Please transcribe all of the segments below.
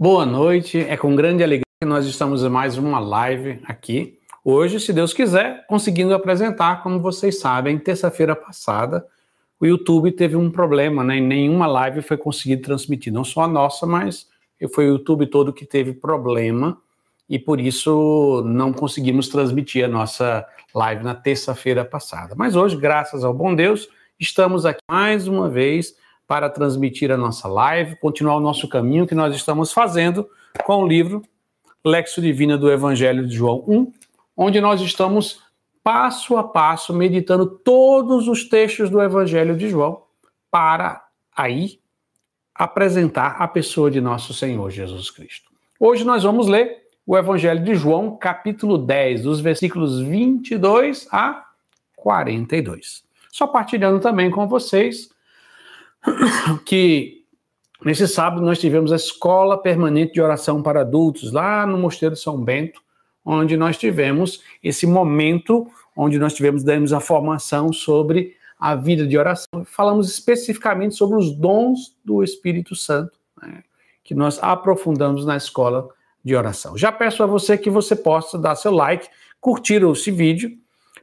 Boa noite, é com grande alegria que nós estamos em mais uma live aqui. Hoje, se Deus quiser, conseguindo apresentar, como vocês sabem, terça-feira passada, o YouTube teve um problema, né? Nenhuma live foi conseguida transmitir, não só a nossa, mas foi o YouTube todo que teve problema e por isso não conseguimos transmitir a nossa live na terça-feira passada. Mas hoje, graças ao bom Deus, estamos aqui mais uma vez para transmitir a nossa live, continuar o nosso caminho que nós estamos fazendo com o livro Lexo Divina do Evangelho de João 1, onde nós estamos passo a passo meditando todos os textos do Evangelho de João para aí apresentar a pessoa de nosso Senhor Jesus Cristo. Hoje nós vamos ler o Evangelho de João, capítulo 10, dos versículos 22 a 42. Só partilhando também com vocês que nesse sábado nós tivemos a escola permanente de oração para adultos lá no Mosteiro de São Bento, onde nós tivemos esse momento onde nós tivemos demos a formação sobre a vida de oração. Falamos especificamente sobre os dons do Espírito Santo, né, que nós aprofundamos na escola de oração. Já peço a você que você possa dar seu like, curtir esse vídeo,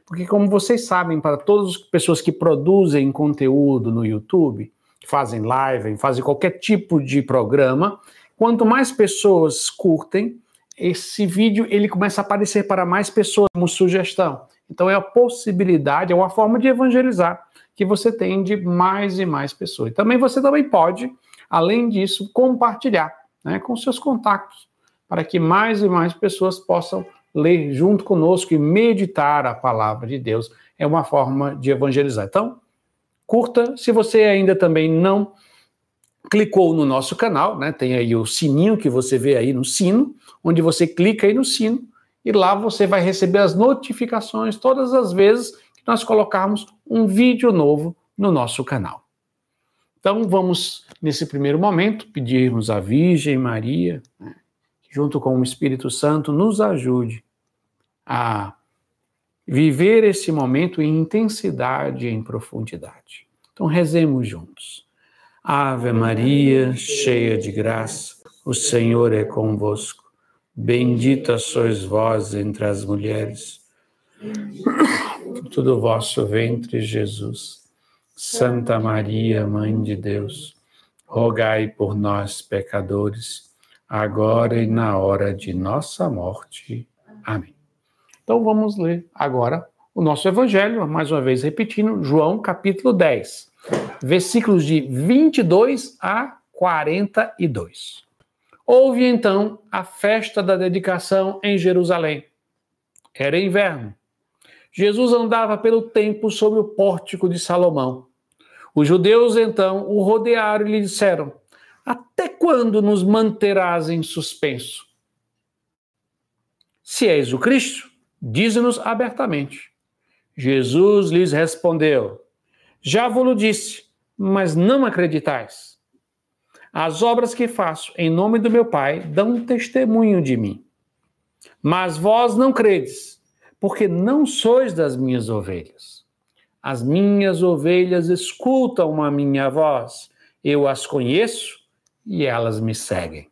porque como vocês sabem, para todas as pessoas que produzem conteúdo no YouTube, fazem live, fazem qualquer tipo de programa, quanto mais pessoas curtem, esse vídeo ele começa a aparecer para mais pessoas como sugestão. Então é a possibilidade, é uma forma de evangelizar que você tem de mais e mais pessoas. E também você também pode, além disso, compartilhar né, com seus contatos, para que mais e mais pessoas possam ler junto conosco e meditar a palavra de Deus. É uma forma de evangelizar. Então, curta. Se você ainda também não clicou no nosso canal, né, tem aí o sininho que você vê aí no sino, onde você clica aí no sino e lá você vai receber as notificações todas as vezes que nós colocarmos um vídeo novo no nosso canal. Então vamos, nesse primeiro momento, pedirmos à Virgem Maria, né, junto com o Espírito Santo, nos ajude a viver esse momento em intensidade e em profundidade. Então, rezemos juntos. Ave Maria, cheia de graça, o Senhor é convosco. Bendita sois vós entre as mulheres. Tudo vosso ventre, Jesus. Santa Maria, Mãe de Deus, rogai por nós, pecadores, agora e na hora de nossa morte. Amém. Então vamos ler agora o nosso evangelho, mais uma vez repetindo, João capítulo 10, versículos de 22 a 42. Houve então a festa da dedicação em Jerusalém. Era inverno. Jesus andava pelo templo sobre o pórtico de Salomão. Os judeus então o rodearam e lhe disseram: Até quando nos manterás em suspenso? Se és o Cristo, diz-nos abertamente. Jesus lhes respondeu: Já vos disse, mas não acreditais. As obras que faço em nome do meu Pai dão testemunho de mim. Mas vós não credes, porque não sois das minhas ovelhas. As minhas ovelhas escutam a minha voz, eu as conheço e elas me seguem.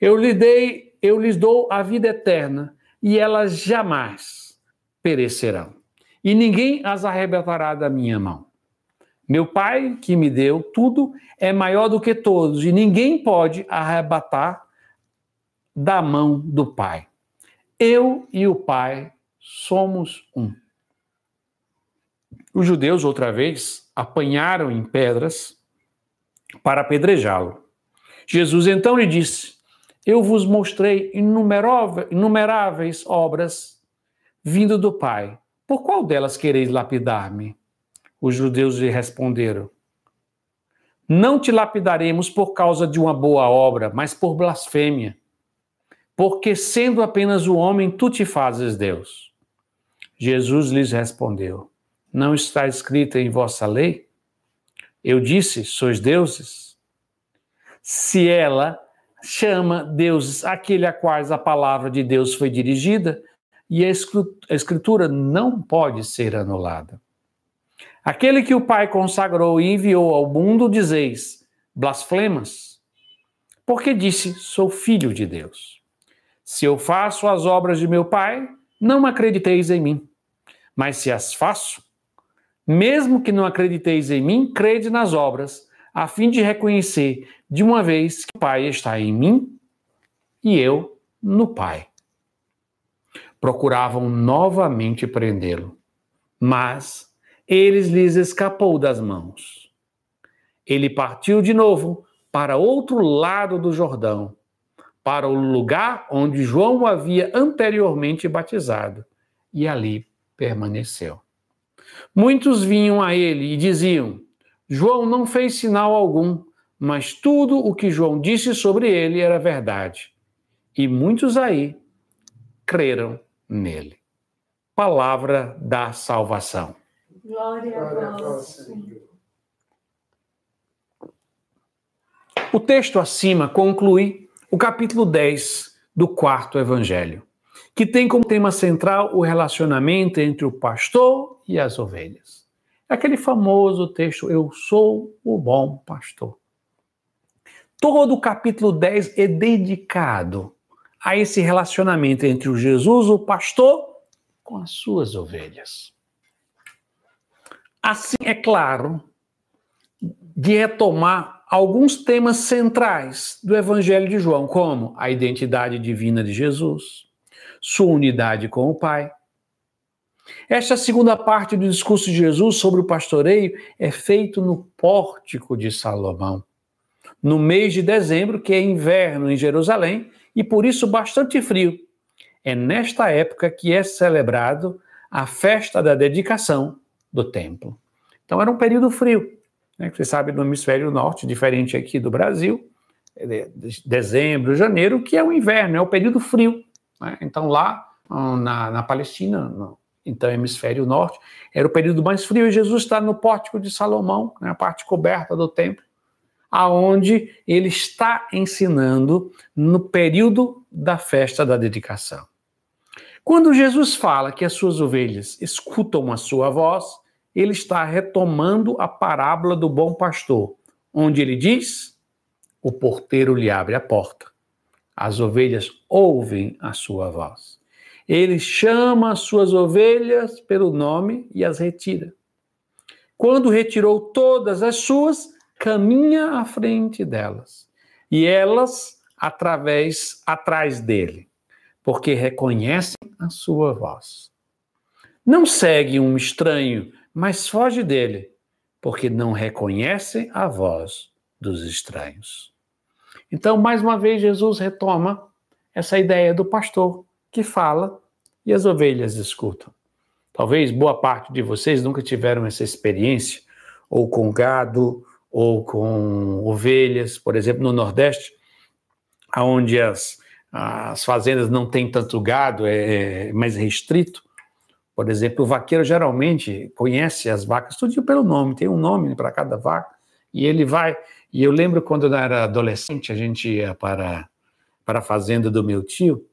Eu lhe dei, eu lhes dou a vida eterna e elas jamais perecerão, e ninguém as arrebatará da minha mão. Meu Pai, que me deu tudo, é maior do que todos, e ninguém pode arrebatar da mão do Pai. Eu e o Pai somos um. Os judeus, outra vez, apanharam em pedras para apedrejá-lo. Jesus então lhe disse: eu vos mostrei inumeráveis obras vindo do Pai. Por qual delas quereis lapidar-me? Os judeus lhe responderam: Não te lapidaremos por causa de uma boa obra, mas por blasfêmia. Porque sendo apenas o homem, tu te fazes Deus. Jesus lhes respondeu: Não está escrito em vossa lei? Eu disse: Sois deuses? Se ela chama deuses aquele a quais a palavra de Deus foi dirigida, e a escritura não pode ser anulada. Aquele que o Pai consagrou e enviou ao mundo, dizeis, blasfemas. porque disse: Sou filho de Deus. Se eu faço as obras de meu Pai, não acrediteis em mim. Mas se as faço, mesmo que não acrediteis em mim, crede nas obras, a fim de reconhecer de uma vez que o Pai está em mim e eu no Pai. Procuravam novamente prendê-lo, mas eles lhes escapou das mãos. Ele partiu de novo para outro lado do Jordão, para o lugar onde João o havia anteriormente batizado, e ali permaneceu. Muitos vinham a ele e diziam: João não fez sinal algum, mas tudo o que João disse sobre ele era verdade. E muitos aí creram nele. Palavra da salvação. Glória a vós, Senhor. O texto acima conclui o capítulo 10 do quarto evangelho, que tem como tema central o relacionamento entre o pastor e as ovelhas. É aquele famoso texto, Eu sou o bom pastor. Todo o capítulo 10 é dedicado a esse relacionamento entre o Jesus, o pastor, com as suas ovelhas. Assim, é claro, de retomar alguns temas centrais do Evangelho de João, como a identidade divina de Jesus, sua unidade com o Pai. Esta segunda parte do discurso de Jesus sobre o pastoreio é feito no pórtico de Salomão, no mês de dezembro, que é inverno em Jerusalém e por isso bastante frio. É nesta época que é celebrado a festa da dedicação do templo. Então era um período frio né, você sabe no hemisfério norte, diferente aqui do Brasil, é dezembro, janeiro, que é o inverno, é o período frio. Né? Então lá na, na Palestina, no, então hemisfério norte, era o período mais frio e Jesus está no pórtico de Salomão, né, a parte coberta do templo, aonde ele está ensinando no período da festa da dedicação. Quando Jesus fala que as suas ovelhas escutam a sua voz, ele está retomando a parábola do bom pastor, onde ele diz: o porteiro lhe abre a porta. As ovelhas ouvem a sua voz. Ele chama as suas ovelhas pelo nome e as retira. Quando retirou todas as suas, caminha à frente delas, e elas através atrás dele, porque reconhecem a sua voz. Não segue um estranho mas foge dele, porque não reconhece a voz dos estranhos. Então, mais uma vez, Jesus retoma essa ideia do pastor que fala e as ovelhas escutam. Talvez boa parte de vocês nunca tiveram essa experiência, ou com gado, ou com ovelhas, por exemplo, no Nordeste, onde as, as fazendas não têm tanto gado, é, é mais restrito, por exemplo, o vaqueiro geralmente conhece as vacas tudo pelo nome, tem um nome para cada vaca, e ele vai. E eu lembro quando eu era adolescente, a gente ia para, para a fazenda do meu tio,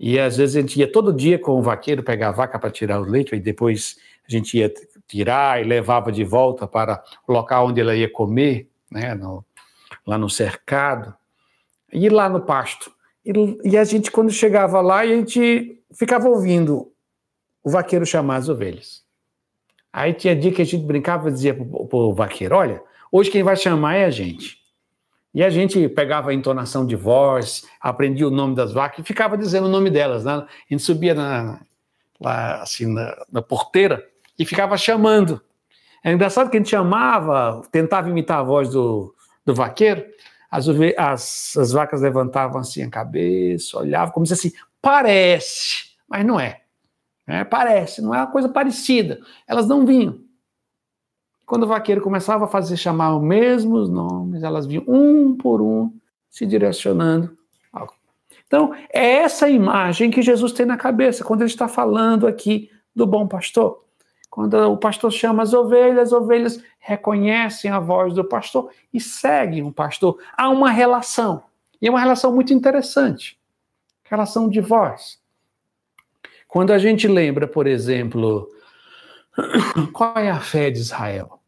e às vezes a gente ia todo dia com o vaqueiro pegar a vaca para tirar o leite, e depois a gente ia tirar e levava de volta para o local onde ela ia comer, né, no, lá no cercado, e lá no pasto. E, e a gente, quando chegava lá, a gente ficava ouvindo o vaqueiro chamar as ovelhas. Aí tinha dia que a gente brincava e dizia para o vaqueiro: olha, hoje quem vai chamar é a gente. E a gente pegava a entonação de voz, aprendia o nome das vacas e ficava dizendo o nome delas. Né? A gente subia na, lá assim, na, na porteira e ficava chamando. É engraçado que a gente chamava, tentava imitar a voz do, do vaqueiro, as, as, as vacas levantavam assim a cabeça, olhavam como se assim, parece, mas não é. É, parece, não é uma coisa parecida. Elas não vinham. Quando o vaqueiro começava a fazer chamar os mesmos nomes, elas vinham um por um se direcionando. Então, é essa imagem que Jesus tem na cabeça quando ele está falando aqui do bom pastor. Quando o pastor chama as ovelhas, as ovelhas reconhecem a voz do pastor e seguem o pastor. Há uma relação. E é uma relação muito interessante relação de voz. Quando a gente lembra, por exemplo, qual é a fé de Israel?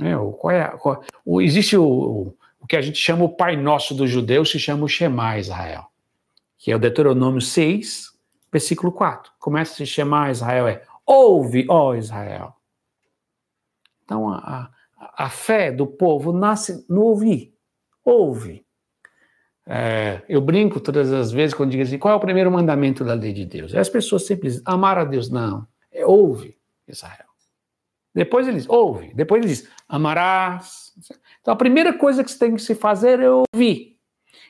É, qual é a, qual, o, existe o, o que a gente chama o Pai Nosso dos judeus, se chama o Shema Israel, que é o Deuteronômio 6, versículo 4. Começa a se chamar Israel, é ouve, ó Israel. Então, a, a, a fé do povo nasce no ouvir. Ouve. É, eu brinco todas as vezes quando digo assim: qual é o primeiro mandamento da lei de Deus? as pessoas sempre dizem: amar a Deus. Não. É ouve, Israel. Depois ele diz: ouve. Depois ele diz: amarás. Então a primeira coisa que você tem que se fazer é ouvir.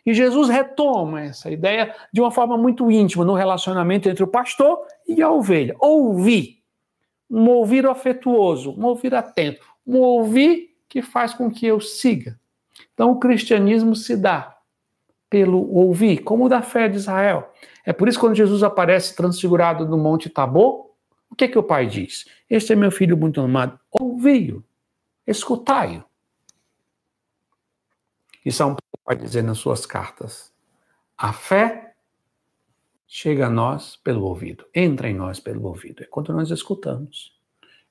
E Jesus retoma essa ideia de uma forma muito íntima no relacionamento entre o pastor e a ovelha. Ouvir. Um ouvir afetuoso, um ouvir atento, um ouvir que faz com que eu siga. Então o cristianismo se dá pelo ouvir, como o da fé de Israel. É por isso que quando Jesus aparece transfigurado no Monte Tabor, o que é que o pai diz? Este é meu filho muito amado. Ouvi-o, escutai-o. E São Paulo vai dizer nas suas cartas: a fé chega a nós pelo ouvido, entra em nós pelo ouvido. É quando nós escutamos.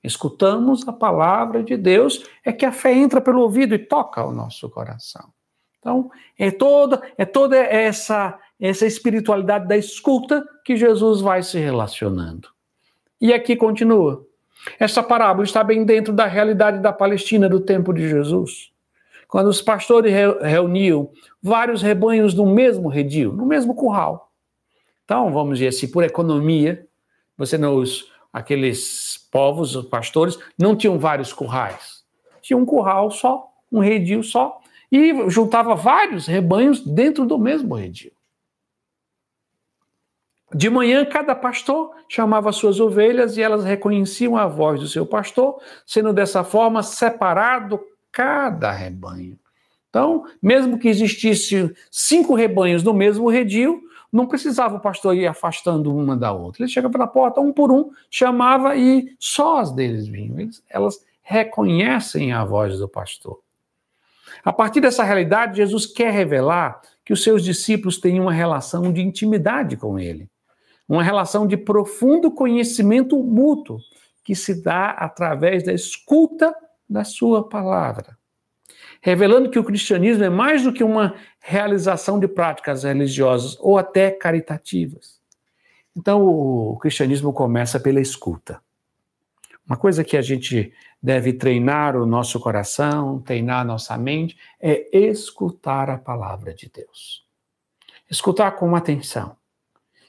Escutamos a palavra de Deus, é que a fé entra pelo ouvido e toca o nosso coração. Então, é toda, é toda essa, essa espiritualidade da escuta que Jesus vai se relacionando. E aqui continua. Essa parábola está bem dentro da realidade da Palestina do tempo de Jesus. Quando os pastores reuniam vários rebanhos no mesmo redil, no mesmo curral. Então, vamos dizer assim, por economia, você não, os, aqueles povos, os pastores, não tinham vários currais. Tinha um curral só, um redil só, e juntava vários rebanhos dentro do mesmo redil. De manhã, cada pastor chamava suas ovelhas e elas reconheciam a voz do seu pastor, sendo dessa forma separado cada rebanho. Então, mesmo que existisse cinco rebanhos no mesmo redil, não precisava o pastor ir afastando uma da outra. Ele chegava na porta, um por um, chamava e só as deles vinham. Eles, elas reconhecem a voz do pastor. A partir dessa realidade, Jesus quer revelar que os seus discípulos têm uma relação de intimidade com ele, uma relação de profundo conhecimento mútuo, que se dá através da escuta da sua palavra. Revelando que o cristianismo é mais do que uma realização de práticas religiosas ou até caritativas. Então, o cristianismo começa pela escuta. Uma coisa que a gente deve treinar o nosso coração, treinar a nossa mente, é escutar a palavra de Deus. Escutar com atenção.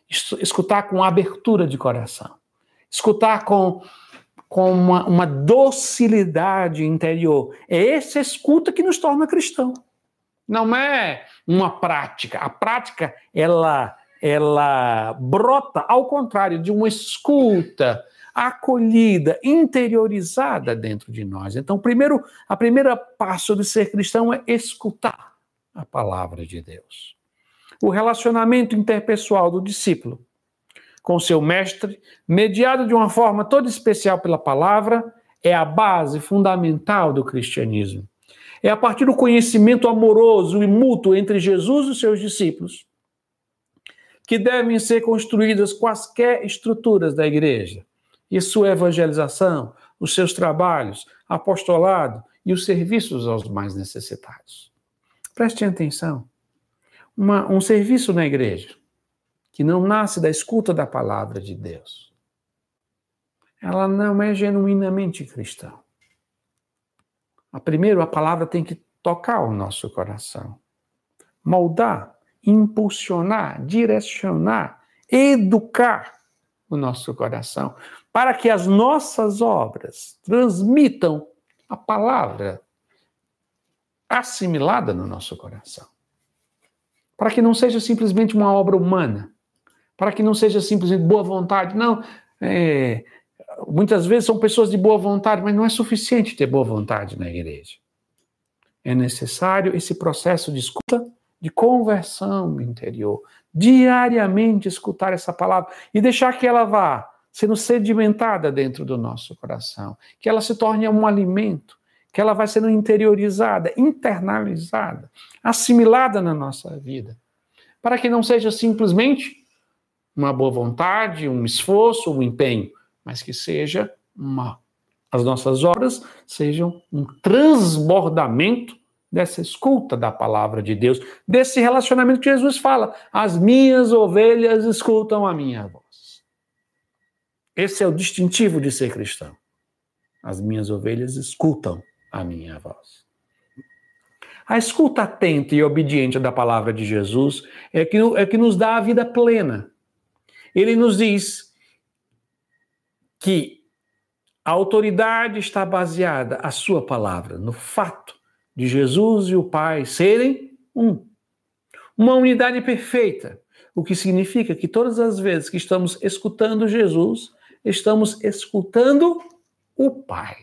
Escutar com abertura de coração. Escutar com, com uma, uma docilidade interior. É essa escuta que nos torna cristão. Não é uma prática. A prática, ela, ela brota, ao contrário, de uma escuta acolhida, interiorizada dentro de nós. Então, primeiro, a primeira passo de ser cristão é escutar a palavra de Deus. O relacionamento interpessoal do discípulo com seu mestre, mediado de uma forma toda especial pela palavra, é a base fundamental do cristianismo. É a partir do conhecimento amoroso e mútuo entre Jesus e seus discípulos que devem ser construídas quaisquer estruturas da igreja e sua evangelização, os seus trabalhos, apostolado e os serviços aos mais necessitados. Preste atenção. Uma, um serviço na igreja que não nasce da escuta da palavra de Deus, ela não é genuinamente cristã. Primeiro, a palavra tem que tocar o nosso coração, moldar, impulsionar, direcionar, educar o nosso coração, para que as nossas obras transmitam a palavra assimilada no nosso coração. Para que não seja simplesmente uma obra humana, para que não seja simplesmente boa vontade. Não, é, muitas vezes são pessoas de boa vontade, mas não é suficiente ter boa vontade na igreja. É necessário esse processo de escuta, de conversão interior, diariamente escutar essa palavra e deixar que ela vá sendo sedimentada dentro do nosso coração, que ela se torne um alimento, que ela vai sendo interiorizada, internalizada, assimilada na nossa vida, para que não seja simplesmente uma boa vontade, um esforço, um empenho, mas que seja uma as nossas obras sejam um transbordamento dessa escuta da palavra de Deus, desse relacionamento que Jesus fala: as minhas ovelhas escutam a minha voz. Esse é o distintivo de ser cristão. As minhas ovelhas escutam a minha voz. A escuta atenta e obediente da palavra de Jesus é que, é que nos dá a vida plena. Ele nos diz que a autoridade está baseada, a sua palavra, no fato de Jesus e o Pai serem um. Uma unidade perfeita, o que significa que todas as vezes que estamos escutando Jesus, estamos escutando o Pai.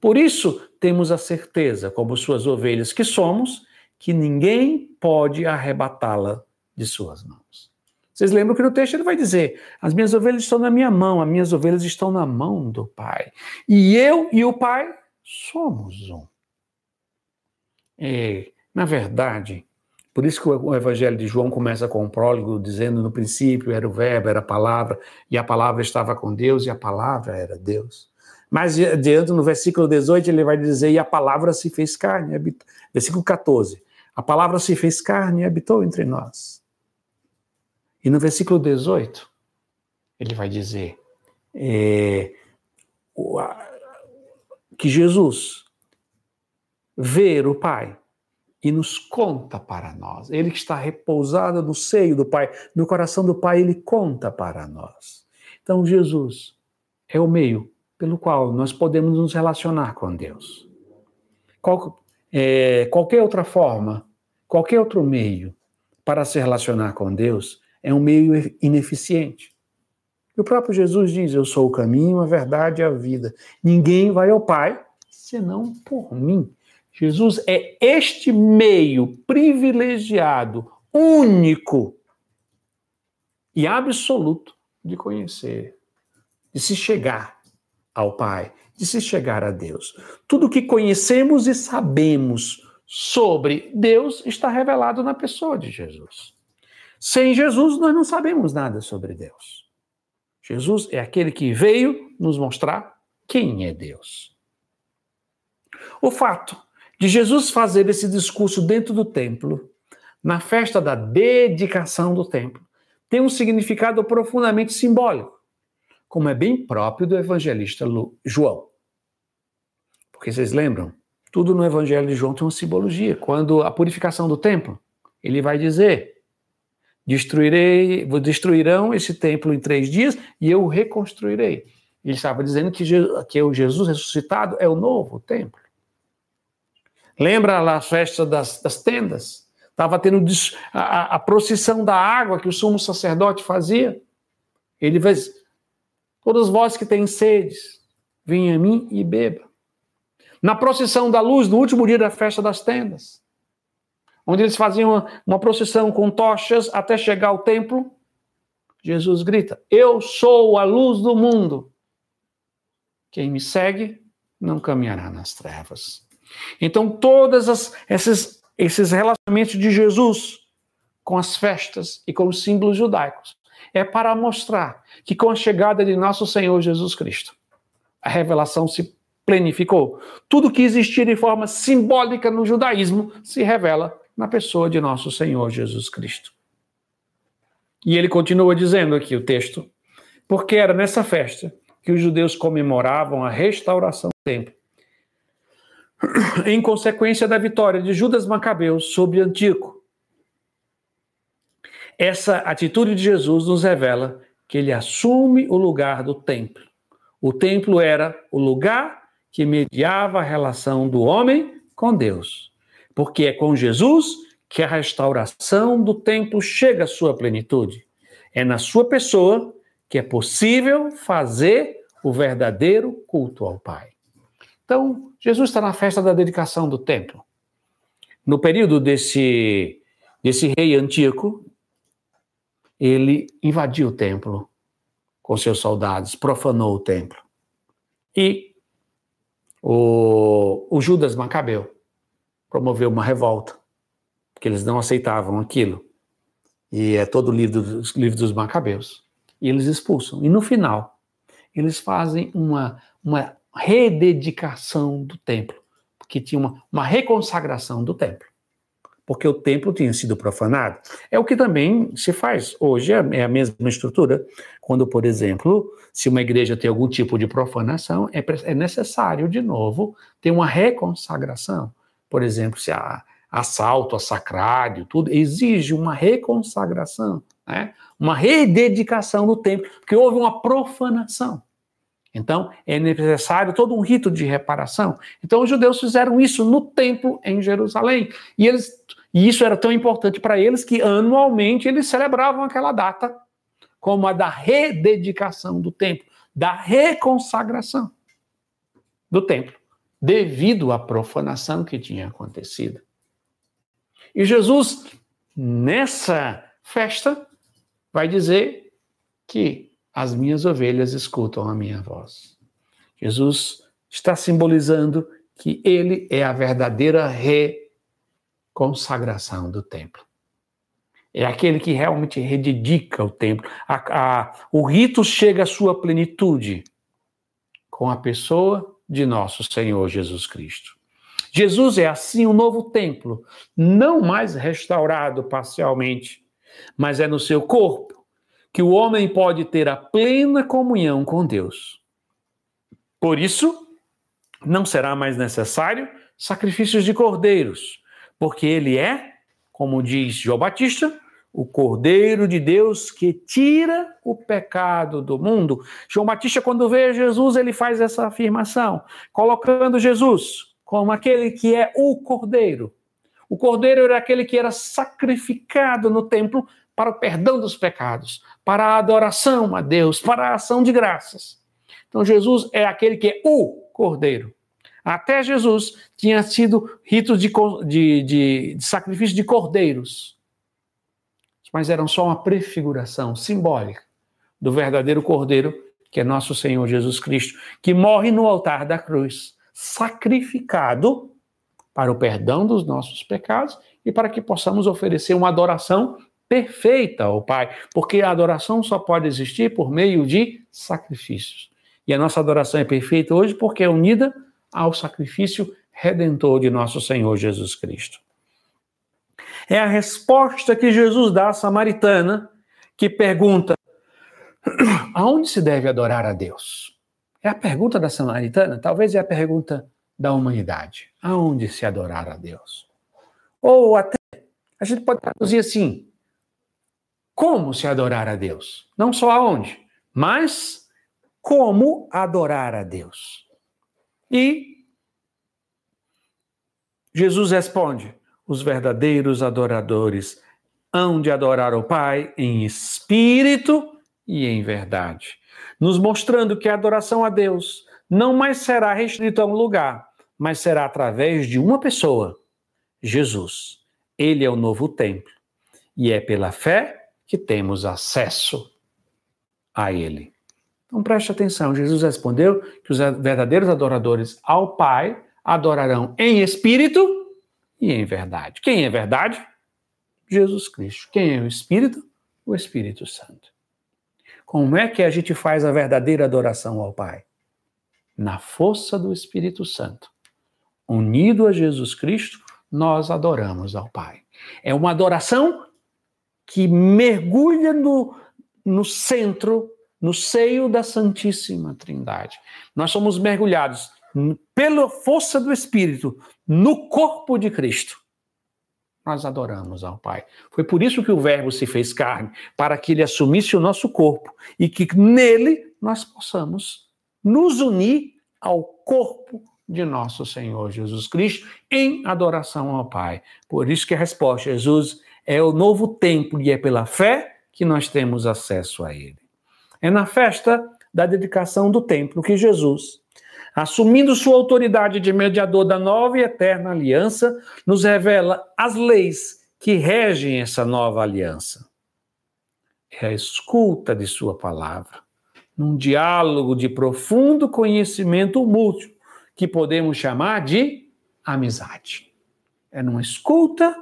Por isso, temos a certeza, como suas ovelhas que somos, que ninguém pode arrebatá-la de suas mãos. Vocês lembram que no texto ele vai dizer: As minhas ovelhas estão na minha mão, as minhas ovelhas estão na mão do Pai. E eu e o Pai somos um. É, na verdade, por isso que o Evangelho de João começa com um prólogo dizendo: No princípio era o Verbo, era a palavra, e a palavra estava com Deus, e a palavra era Deus. Mais adiante, no versículo 18, ele vai dizer: E a palavra se fez carne. Versículo 14: A palavra se fez carne e habitou entre nós. E no versículo 18, ele vai dizer é, que Jesus ver o Pai e nos conta para nós. Ele que está repousado no seio do Pai, no coração do Pai, ele conta para nós. Então, Jesus é o meio pelo qual nós podemos nos relacionar com Deus. Qual, é, qualquer outra forma, qualquer outro meio para se relacionar com Deus é um meio ineficiente. E o próprio Jesus diz: Eu sou o caminho, a verdade e a vida. Ninguém vai ao Pai senão por mim. Jesus é este meio privilegiado, único e absoluto de conhecer, de se chegar ao Pai, de se chegar a Deus. Tudo que conhecemos e sabemos sobre Deus está revelado na pessoa de Jesus. Sem Jesus, nós não sabemos nada sobre Deus. Jesus é aquele que veio nos mostrar quem é Deus. O fato de Jesus fazer esse discurso dentro do templo, na festa da dedicação do templo, tem um significado profundamente simbólico como é bem próprio do evangelista João. Porque vocês lembram? Tudo no evangelho de João tem uma simbologia. Quando a purificação do templo, ele vai dizer: Destruirei, destruirão esse templo em três dias e eu o reconstruirei. Ele estava dizendo que, que o Jesus ressuscitado é o novo templo. Lembra lá a festa das, das tendas? Estava tendo a, a, procissão da água que o sumo sacerdote fazia. Ele vai, Todos vós que têm sedes, venham a mim e beba. Na procissão da luz, no último dia da festa das tendas, onde eles faziam uma, uma procissão com tochas até chegar ao templo, Jesus grita: Eu sou a luz do mundo. Quem me segue não caminhará nas trevas. Então, todos esses, esses relacionamentos de Jesus com as festas e com os símbolos judaicos é para mostrar que com a chegada de nosso Senhor Jesus Cristo, a revelação se plenificou. Tudo que existia de forma simbólica no judaísmo se revela na pessoa de nosso Senhor Jesus Cristo. E ele continua dizendo aqui o texto, porque era nessa festa que os judeus comemoravam a restauração do templo, em consequência da vitória de Judas Macabeus sobre Antíoco, essa atitude de Jesus nos revela que ele assume o lugar do templo. O templo era o lugar que mediava a relação do homem com Deus. Porque é com Jesus que a restauração do templo chega à sua plenitude. É na sua pessoa que é possível fazer o verdadeiro culto ao Pai. Então, Jesus está na festa da dedicação do templo. No período desse, desse rei Antíoco, ele invadiu o templo com seus soldados, profanou o templo. E o, o Judas Macabeu promoveu uma revolta, porque eles não aceitavam aquilo. E é todo o livro dos, livro dos Macabeus. E eles expulsam. E no final, eles fazem uma, uma rededicação do templo, que tinha uma, uma reconsagração do templo porque o templo tinha sido profanado. É o que também se faz hoje, é, é a mesma estrutura. Quando, por exemplo, se uma igreja tem algum tipo de profanação, é, é necessário, de novo, ter uma reconsagração. Por exemplo, se há assalto a sacrário, tudo, exige uma reconsagração, né? uma rededicação do templo, porque houve uma profanação. Então, é necessário todo um rito de reparação. Então, os judeus fizeram isso no templo em Jerusalém. E, eles, e isso era tão importante para eles que anualmente eles celebravam aquela data como a da rededicação do templo, da reconsagração do templo, devido à profanação que tinha acontecido. E Jesus, nessa festa, vai dizer que as minhas ovelhas escutam a minha voz. Jesus está simbolizando que ele é a verdadeira reconsagração do templo. É aquele que realmente rededica o templo. A, a, o rito chega à sua plenitude com a pessoa de nosso Senhor Jesus Cristo. Jesus é assim o novo templo, não mais restaurado parcialmente, mas é no seu corpo que o homem pode ter a plena comunhão com Deus. Por isso, não será mais necessário sacrifícios de cordeiros, porque ele é, como diz João Batista, o Cordeiro de Deus que tira o pecado do mundo. João Batista, quando vê Jesus, ele faz essa afirmação, colocando Jesus como aquele que é o Cordeiro. O Cordeiro era aquele que era sacrificado no templo para o perdão dos pecados, para a adoração a Deus, para a ação de graças. Então, Jesus é aquele que é o Cordeiro. Até Jesus tinha sido ritos de, de, de, de sacrifício de cordeiros, mas eram só uma prefiguração simbólica do verdadeiro Cordeiro, que é nosso Senhor Jesus Cristo, que morre no altar da cruz, sacrificado para o perdão dos nossos pecados e para que possamos oferecer uma adoração perfeita ao Pai, porque a adoração só pode existir por meio de sacrifícios. E a nossa adoração é perfeita hoje porque é unida ao sacrifício redentor de nosso Senhor Jesus Cristo. É a resposta que Jesus dá à samaritana, que pergunta: aonde se deve adorar a Deus? É a pergunta da samaritana, talvez é a pergunta da humanidade: aonde se adorar a Deus? Ou até, a gente pode traduzir assim: como se adorar a Deus. Não só aonde, mas como adorar a Deus. E Jesus responde: os verdadeiros adoradores hão de adorar o Pai em espírito e em verdade, nos mostrando que a adoração a Deus não mais será restrita a um lugar, mas será através de uma pessoa, Jesus. Ele é o novo templo. E é pela fé que temos acesso a Ele. Então preste atenção: Jesus respondeu que os verdadeiros adoradores ao Pai adorarão em espírito e em verdade. Quem é verdade? Jesus Cristo. Quem é o Espírito? O Espírito Santo. Como é que a gente faz a verdadeira adoração ao Pai? Na força do Espírito Santo. Unido a Jesus Cristo, nós adoramos ao Pai. É uma adoração que mergulha no, no centro, no seio da Santíssima Trindade. Nós somos mergulhados pela força do Espírito no corpo de Cristo. Nós adoramos ao Pai. Foi por isso que o Verbo se fez carne, para que ele assumisse o nosso corpo e que nele nós possamos nos unir ao corpo de nosso Senhor Jesus Cristo em adoração ao Pai. Por isso que a resposta, Jesus é o novo templo e é pela fé que nós temos acesso a ele. É na festa da dedicação do templo que Jesus, assumindo sua autoridade de mediador da nova e eterna aliança, nos revela as leis que regem essa nova aliança. É a escuta de sua palavra, num diálogo de profundo conhecimento mútuo, que podemos chamar de amizade. É numa escuta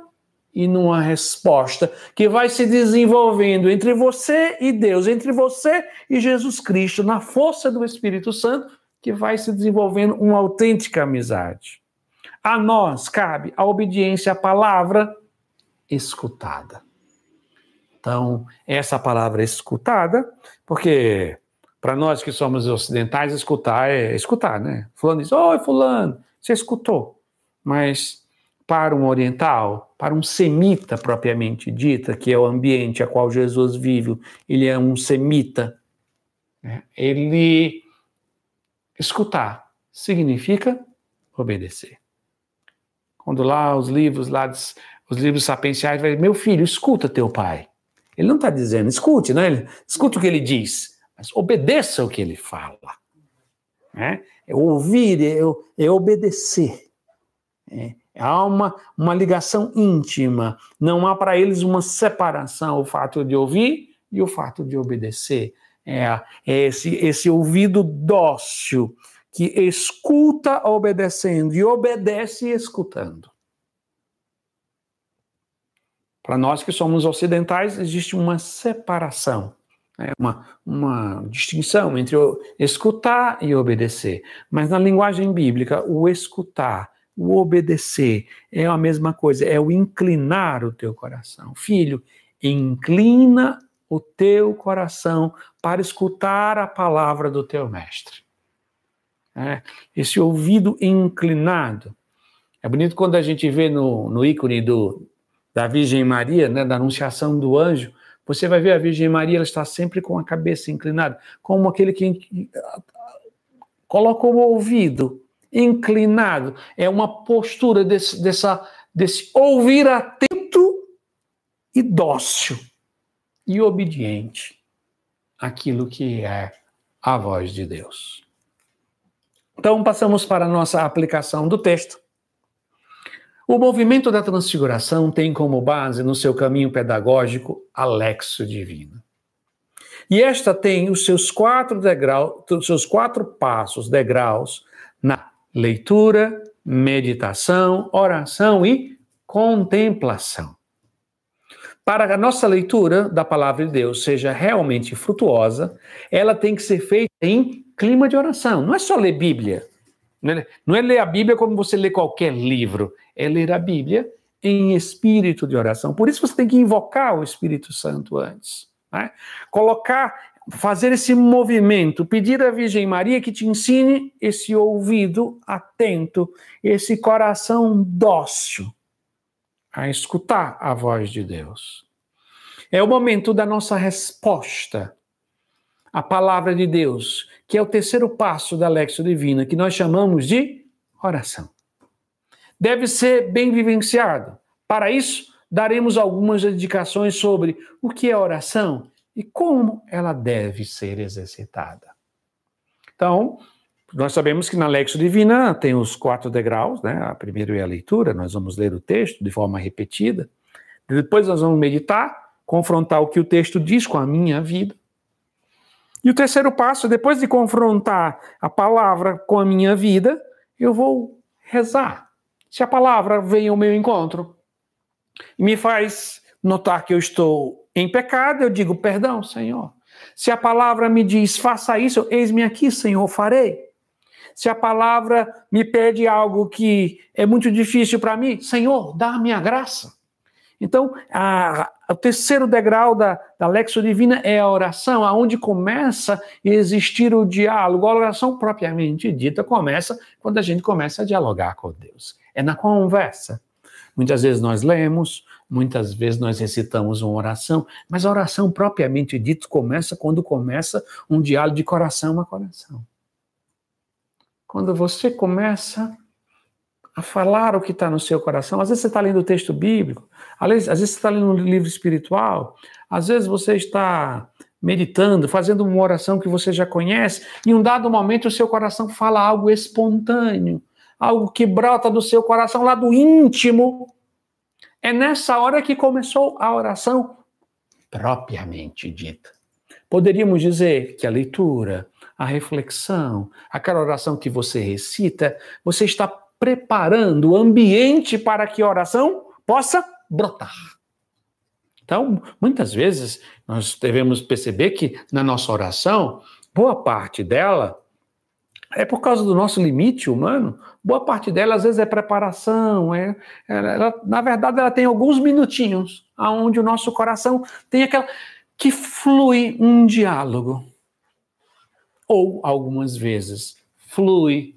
e numa resposta que vai se desenvolvendo entre você e Deus, entre você e Jesus Cristo, na força do Espírito Santo, que vai se desenvolvendo uma autêntica amizade. A nós cabe a obediência à palavra escutada. Então, essa palavra escutada, porque para nós que somos ocidentais, escutar é escutar, né? Fulano diz: Oi, Fulano, você escutou. Mas para um oriental, para um semita propriamente dita, que é o ambiente a qual Jesus vive, ele é um semita. Né? Ele escutar significa obedecer. Quando lá os livros lá os livros sapienciais vai meu filho, escuta teu pai. Ele não está dizendo escute, né? Ele, escute o que ele diz, mas obedeça o que ele fala. Né? É ouvir, é, é obedecer. É, Há uma, uma ligação íntima. Não há para eles uma separação, o fato de ouvir e o fato de obedecer. É, é esse, esse ouvido dócil que escuta obedecendo e obedece escutando. Para nós que somos ocidentais, existe uma separação, né? uma, uma distinção entre escutar e obedecer. Mas na linguagem bíblica, o escutar o obedecer é a mesma coisa, é o inclinar o teu coração. Filho, inclina o teu coração para escutar a palavra do teu mestre. É, esse ouvido inclinado. É bonito quando a gente vê no, no ícone do, da Virgem Maria, né, da anunciação do anjo, você vai ver a Virgem Maria, ela está sempre com a cabeça inclinada, como aquele que coloca o ouvido inclinado. É uma postura desse, dessa, desse ouvir atento e dócil e obediente àquilo que é a voz de Deus. Então, passamos para a nossa aplicação do texto. O movimento da transfiguração tem como base no seu caminho pedagógico a lexo divino. E esta tem os seus quatro degraus, os seus quatro passos, degraus, na leitura, meditação, oração e contemplação. Para a nossa leitura da palavra de Deus seja realmente frutuosa, ela tem que ser feita em clima de oração. Não é só ler Bíblia. Não é ler a Bíblia como você lê qualquer livro. É ler a Bíblia em espírito de oração. Por isso você tem que invocar o Espírito Santo antes. Né? Colocar fazer esse movimento, pedir à Virgem Maria que te ensine esse ouvido atento, esse coração dócil a escutar a voz de Deus. É o momento da nossa resposta à palavra de Deus, que é o terceiro passo da Lexo Divina, que nós chamamos de oração. Deve ser bem vivenciado. Para isso, daremos algumas indicações sobre o que é oração e como ela deve ser exercitada. Então, nós sabemos que na Lexo Divina tem os quatro degraus, né? A primeiro é a leitura, nós vamos ler o texto de forma repetida. Depois nós vamos meditar, confrontar o que o texto diz com a minha vida. E o terceiro passo, depois de confrontar a palavra com a minha vida, eu vou rezar. Se a palavra vem ao meu encontro e me faz notar que eu estou em pecado, eu digo perdão, Senhor. Se a palavra me diz faça isso, eis-me aqui, Senhor, farei. Se a palavra me pede algo que é muito difícil para mim, Senhor, dá-me a graça. Então, a, o terceiro degrau da, da Lexo Divina é a oração, aonde começa a existir o diálogo. A oração propriamente dita começa quando a gente começa a dialogar com Deus. É na conversa. Muitas vezes nós lemos, Muitas vezes nós recitamos uma oração, mas a oração propriamente dita começa quando começa um diálogo de coração a coração. Quando você começa a falar o que está no seu coração, às vezes você está lendo o texto bíblico, às vezes, às vezes você está lendo um livro espiritual, às vezes você está meditando, fazendo uma oração que você já conhece, em um dado momento o seu coração fala algo espontâneo, algo que brota do seu coração lá do íntimo, é nessa hora que começou a oração propriamente dita. Poderíamos dizer que a leitura, a reflexão, aquela oração que você recita, você está preparando o ambiente para que a oração possa brotar. Então, muitas vezes, nós devemos perceber que na nossa oração, boa parte dela é por causa do nosso limite humano. Boa parte dela, às vezes, é preparação. É, ela, na verdade, ela tem alguns minutinhos onde o nosso coração tem aquela. que flui um diálogo. Ou, algumas vezes, flui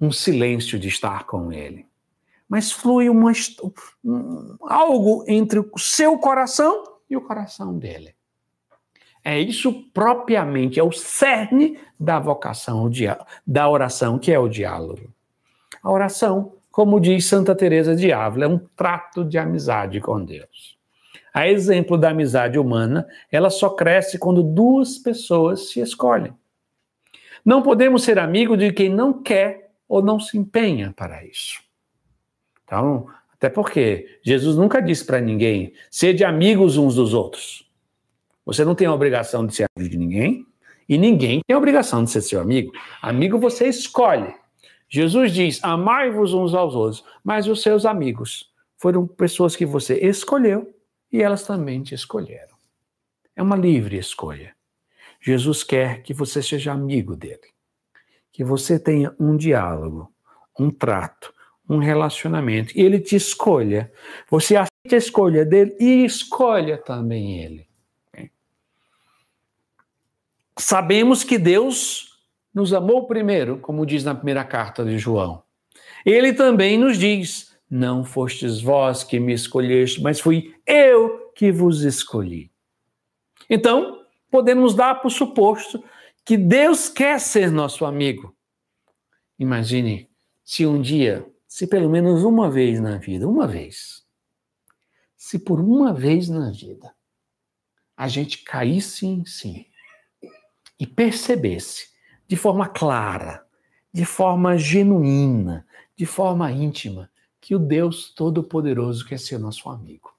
um silêncio de estar com ele. Mas flui uma, um, algo entre o seu coração e o coração dele. É isso propriamente, é o cerne da vocação, da oração, que é o diálogo. A oração, como diz Santa Teresa de Ávila, é um trato de amizade com Deus. A exemplo da amizade humana, ela só cresce quando duas pessoas se escolhem. Não podemos ser amigos de quem não quer ou não se empenha para isso. Então, até porque Jesus nunca disse para ninguém, sede amigos uns dos outros. Você não tem a obrigação de ser amigo de ninguém e ninguém tem a obrigação de ser seu amigo. Amigo você escolhe. Jesus diz: amai-vos uns aos outros, mas os seus amigos foram pessoas que você escolheu e elas também te escolheram. É uma livre escolha. Jesus quer que você seja amigo dele, que você tenha um diálogo, um trato, um relacionamento, e ele te escolha. Você aceita a escolha dele e escolha também ele. Sabemos que Deus nos amou primeiro, como diz na primeira carta de João. Ele também nos diz: Não fostes vós que me escolheste, mas fui eu que vos escolhi. Então, podemos dar por suposto que Deus quer ser nosso amigo. Imagine se um dia, se pelo menos uma vez na vida, uma vez, se por uma vez na vida a gente caísse em si e percebesse de forma clara, de forma genuína, de forma íntima, que o Deus Todo-Poderoso quer ser nosso amigo.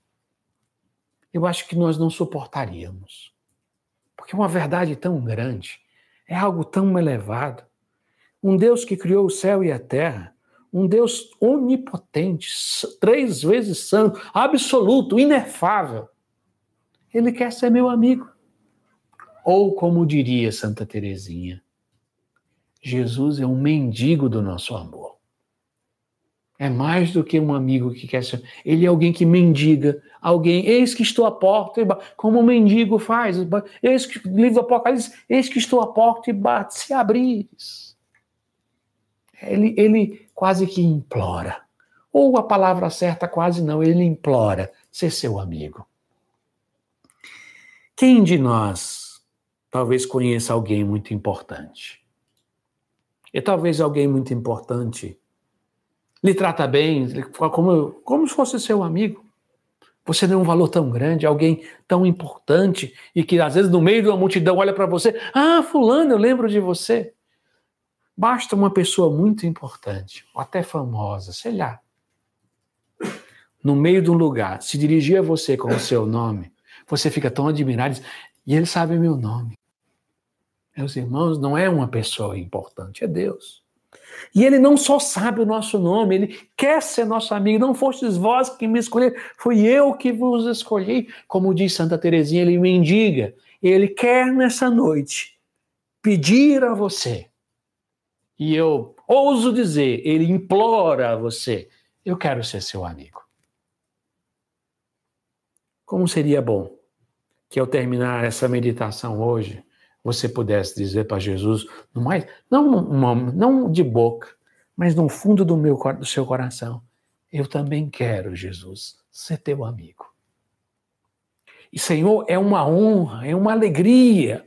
Eu acho que nós não suportaríamos. Porque uma verdade tão grande, é algo tão elevado. Um Deus que criou o céu e a terra, um Deus onipotente, três vezes santo, absoluto, inefável. Ele quer ser meu amigo. Ou como diria Santa Teresinha, Jesus é um mendigo do nosso amor. É mais do que um amigo que quer ser. Ele é alguém que mendiga, alguém, eis que estou à porta, como o um mendigo faz. Eis que, livro do Apocalipse, eis que estou à porta e bate, se abrires. Ele, ele quase que implora. Ou a palavra certa, quase não, ele implora ser seu amigo. Quem de nós talvez conheça alguém muito importante. E talvez alguém muito importante lhe trata bem, como, como se fosse seu amigo. Você deu um valor tão grande, alguém tão importante, e que às vezes no meio de uma multidão olha para você: Ah, Fulano, eu lembro de você. Basta uma pessoa muito importante, ou até famosa, sei lá, no meio de um lugar, se dirigir a você com o seu nome, você fica tão admirado, e ele sabe meu nome. Meus irmãos, não é uma pessoa importante, é Deus. E ele não só sabe o nosso nome, ele quer ser nosso amigo. Não fostes vós que me escolheram, fui eu que vos escolhi. Como diz Santa Teresinha, ele mendiga. Ele quer nessa noite pedir a você. E eu ouso dizer, ele implora a você: eu quero ser seu amigo. Como seria bom que ao terminar essa meditação hoje, você pudesse dizer para Jesus, no mais, não, não de boca, mas no fundo do, meu, do seu coração, eu também quero, Jesus, ser teu amigo. E, Senhor, é uma honra, é uma alegria,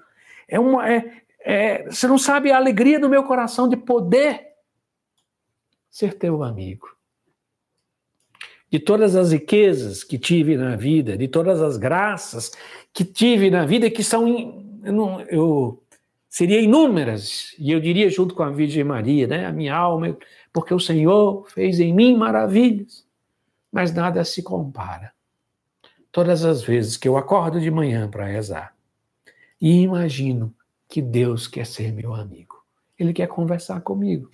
é uma. É, é, você não sabe a alegria do meu coração de poder ser teu amigo. De todas as riquezas que tive na vida, de todas as graças que tive na vida, que são eu, não, eu seria inúmeras, e eu diria junto com a Virgem Maria, né, a minha alma, porque o Senhor fez em mim maravilhas, mas nada se compara. Todas as vezes que eu acordo de manhã para rezar e imagino que Deus quer ser meu amigo, Ele quer conversar comigo,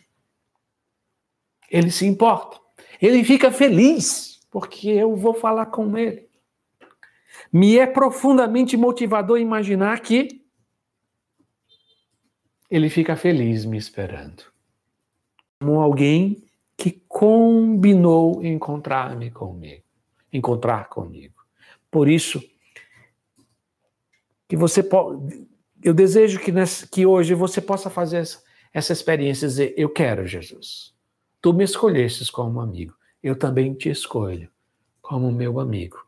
Ele se importa, Ele fica feliz porque eu vou falar com Ele. Me é profundamente motivador imaginar que ele fica feliz me esperando. Como alguém que combinou encontrar-me comigo, encontrar comigo. Por isso, que você pode, eu desejo que, nessa, que hoje você possa fazer essa, essa experiência e dizer: Eu quero, Jesus. Tu me escolhestes como amigo, eu também te escolho como meu amigo.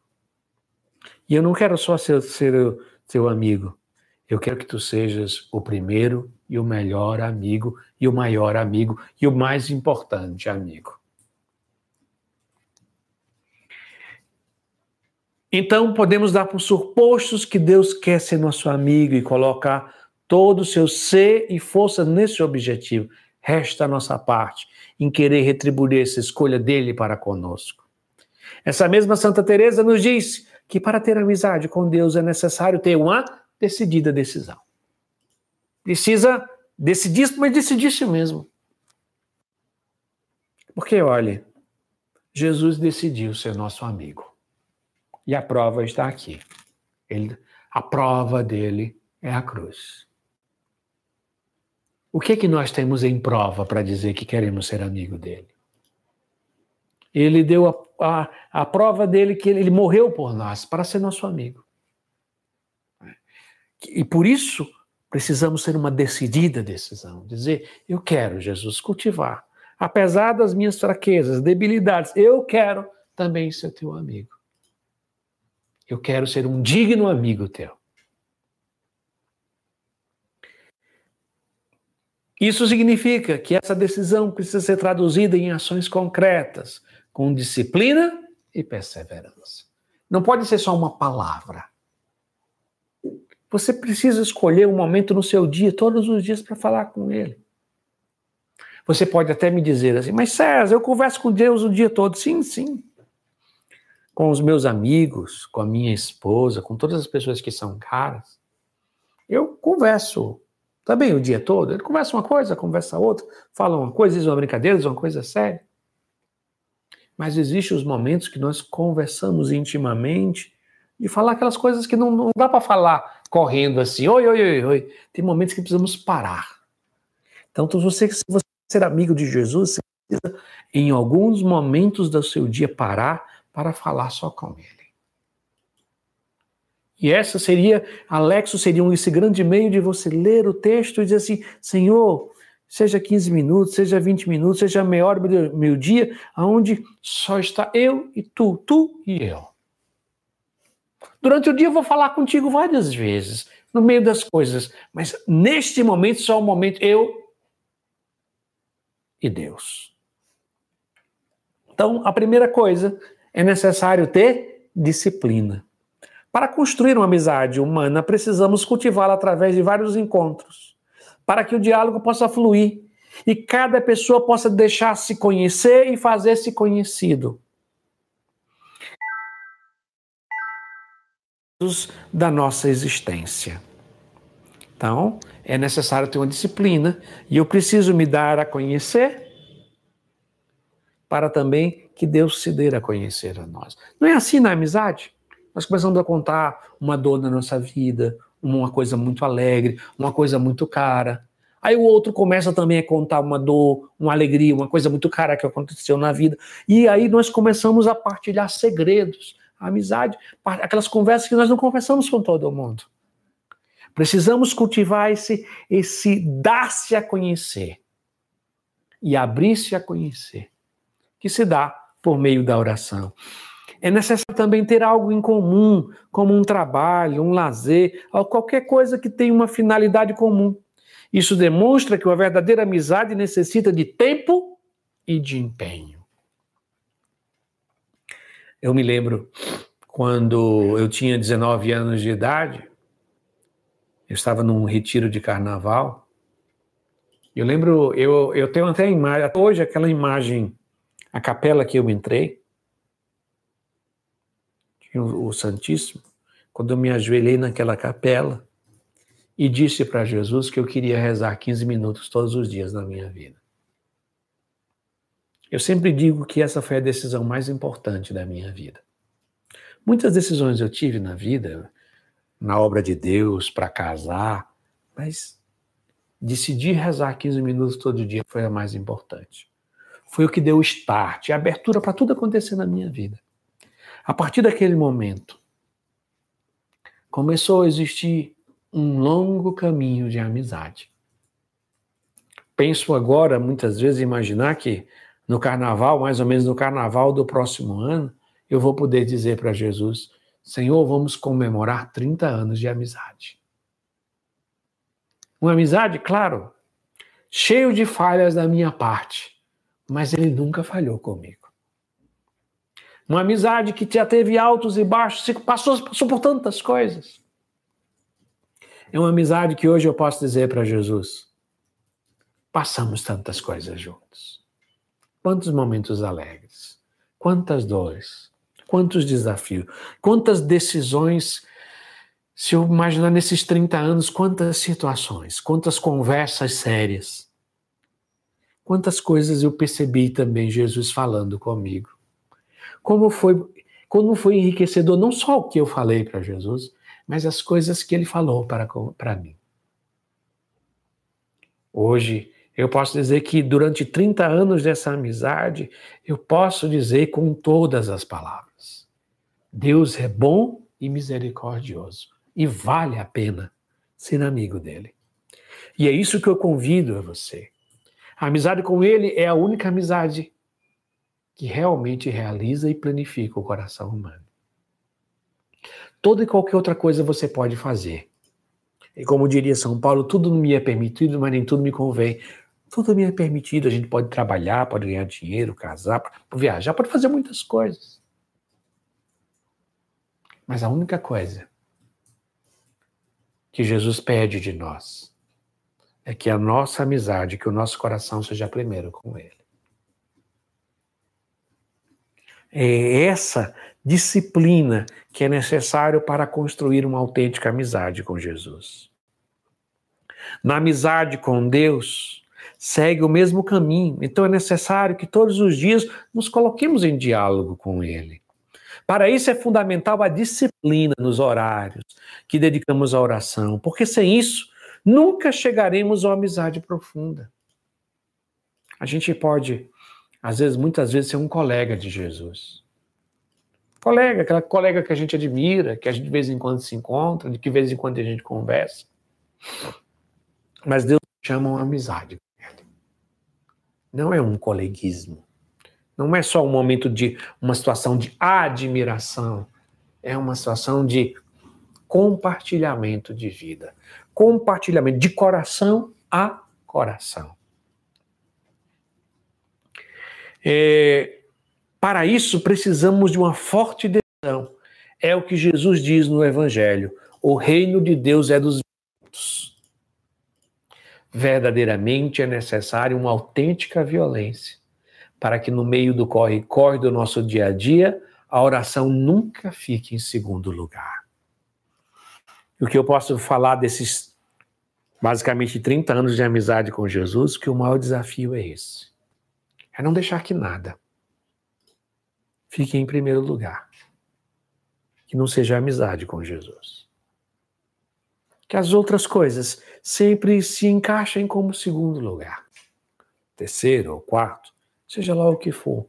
E eu não quero só ser, ser seu amigo, eu quero que tu sejas o primeiro e o melhor amigo, e o maior amigo, e o mais importante amigo. Então, podemos dar por supostos que Deus quer ser nosso amigo e colocar todo o seu ser e força nesse objetivo. Resta a nossa parte em querer retribuir essa escolha dele para conosco. Essa mesma Santa Teresa nos diz que para ter amizade com Deus é necessário ter uma decidida decisão. Precisa decidir, mas decidir-se mesmo. Porque, olhe, Jesus decidiu ser nosso amigo. E a prova está aqui. Ele, a prova dele é a cruz. O que é que nós temos em prova para dizer que queremos ser amigo dele? Ele deu a, a, a prova dele que ele, ele morreu por nós, para ser nosso amigo. E por isso precisamos ter uma decidida decisão, dizer: eu quero, Jesus, cultivar, apesar das minhas fraquezas, debilidades, eu quero também ser teu amigo. Eu quero ser um digno amigo teu. Isso significa que essa decisão precisa ser traduzida em ações concretas, com disciplina e perseverança. Não pode ser só uma palavra. Você precisa escolher um momento no seu dia, todos os dias, para falar com Ele. Você pode até me dizer assim, mas César, eu converso com Deus o dia todo. Sim, sim. Com os meus amigos, com a minha esposa, com todas as pessoas que são caras. Eu converso também o dia todo. Ele conversa uma coisa, conversa outra, fala uma coisa, diz uma brincadeira, diz uma coisa séria. Mas existem os momentos que nós conversamos intimamente de falar aquelas coisas que não, não dá para falar correndo assim, oi, oi, oi, oi. Tem momentos que precisamos parar. Então, você, se você ser amigo de Jesus, você precisa, em alguns momentos do seu dia, parar para falar só com Ele. E essa seria, Alexo seria esse grande meio de você ler o texto e dizer assim: Senhor, seja 15 minutos, seja 20 minutos, seja meia hora do meu dia, aonde só está eu e tu, tu e eu. Durante o dia eu vou falar contigo várias vezes, no meio das coisas, mas neste momento só o um momento eu e Deus. Então, a primeira coisa é necessário ter disciplina. Para construir uma amizade humana, precisamos cultivá-la através de vários encontros, para que o diálogo possa fluir e cada pessoa possa deixar-se conhecer e fazer-se conhecido. da nossa existência. Então, é necessário ter uma disciplina e eu preciso me dar a conhecer para também que Deus se dê a conhecer a nós. Não é assim na amizade? Nós começamos a contar uma dor na nossa vida, uma coisa muito alegre, uma coisa muito cara. Aí o outro começa também a contar uma dor, uma alegria, uma coisa muito cara que aconteceu na vida. E aí nós começamos a partilhar segredos amizade, aquelas conversas que nós não conversamos com todo mundo. Precisamos cultivar esse, esse dar-se a conhecer e abrir-se a conhecer, que se dá por meio da oração. É necessário também ter algo em comum, como um trabalho, um lazer, ou qualquer coisa que tenha uma finalidade comum. Isso demonstra que uma verdadeira amizade necessita de tempo e de empenho. Eu me lembro quando eu tinha 19 anos de idade, eu estava num retiro de carnaval. Eu lembro, eu, eu tenho até a imagem, hoje aquela imagem, a capela que eu entrei, o, o Santíssimo, quando eu me ajoelhei naquela capela e disse para Jesus que eu queria rezar 15 minutos todos os dias na minha vida. Eu sempre digo que essa foi a decisão mais importante da minha vida. Muitas decisões eu tive na vida, na obra de Deus, para casar, mas decidir rezar 15 minutos todo dia foi a mais importante. Foi o que deu o start, a abertura para tudo acontecer na minha vida. A partir daquele momento, começou a existir um longo caminho de amizade. Penso agora, muitas vezes, imaginar que no carnaval, mais ou menos no carnaval do próximo ano, eu vou poder dizer para Jesus: Senhor, vamos comemorar 30 anos de amizade. Uma amizade, claro, cheio de falhas da minha parte, mas ele nunca falhou comigo. Uma amizade que já teve altos e baixos, passou, por tantas coisas. É uma amizade que hoje eu posso dizer para Jesus: passamos tantas coisas juntos. Quantos momentos alegres, quantas dores, quantos desafios, quantas decisões. Se eu imaginar nesses 30 anos, quantas situações, quantas conversas sérias, quantas coisas eu percebi também Jesus falando comigo. Como foi, como foi enriquecedor não só o que eu falei para Jesus, mas as coisas que ele falou para, para mim. Hoje eu posso dizer que durante 30 anos dessa amizade, eu posso dizer com todas as palavras: Deus é bom e misericordioso e vale a pena ser amigo dele. E é isso que eu convido a você. A amizade com ele é a única amizade que realmente realiza e planifica o coração humano. Toda e qualquer outra coisa você pode fazer. E como diria São Paulo, tudo me é permitido, mas nem tudo me convém. Tudo me é permitido, a gente pode trabalhar, pode ganhar dinheiro, casar, pode viajar, pode fazer muitas coisas. Mas a única coisa que Jesus pede de nós é que a nossa amizade, que o nosso coração seja primeiro com Ele. É essa disciplina que é necessário para construir uma autêntica amizade com Jesus. Na amizade com Deus, segue o mesmo caminho. Então é necessário que todos os dias nos coloquemos em diálogo com Ele. Para isso é fundamental a disciplina nos horários que dedicamos à oração, porque sem isso nunca chegaremos a uma amizade profunda. A gente pode, às vezes, muitas vezes, ser um colega de Jesus. Colega, aquela colega que a gente admira, que a gente de vez em quando se encontra, de que de vez em quando a gente conversa. Mas Deus chama uma amizade não é um coleguismo. Não é só um momento de uma situação de admiração, é uma situação de compartilhamento de vida, compartilhamento de coração a coração. É, para isso, precisamos de uma forte decisão. É o que Jesus diz no Evangelho: o reino de Deus é dos vivos verdadeiramente é necessária uma autêntica violência para que no meio do corre-corre do nosso dia a dia, a oração nunca fique em segundo lugar. O que eu posso falar desses basicamente 30 anos de amizade com Jesus, que o maior desafio é esse. É não deixar que nada fique em primeiro lugar. Que não seja amizade com Jesus que as outras coisas sempre se encaixem como segundo lugar, terceiro ou quarto, seja lá o que for.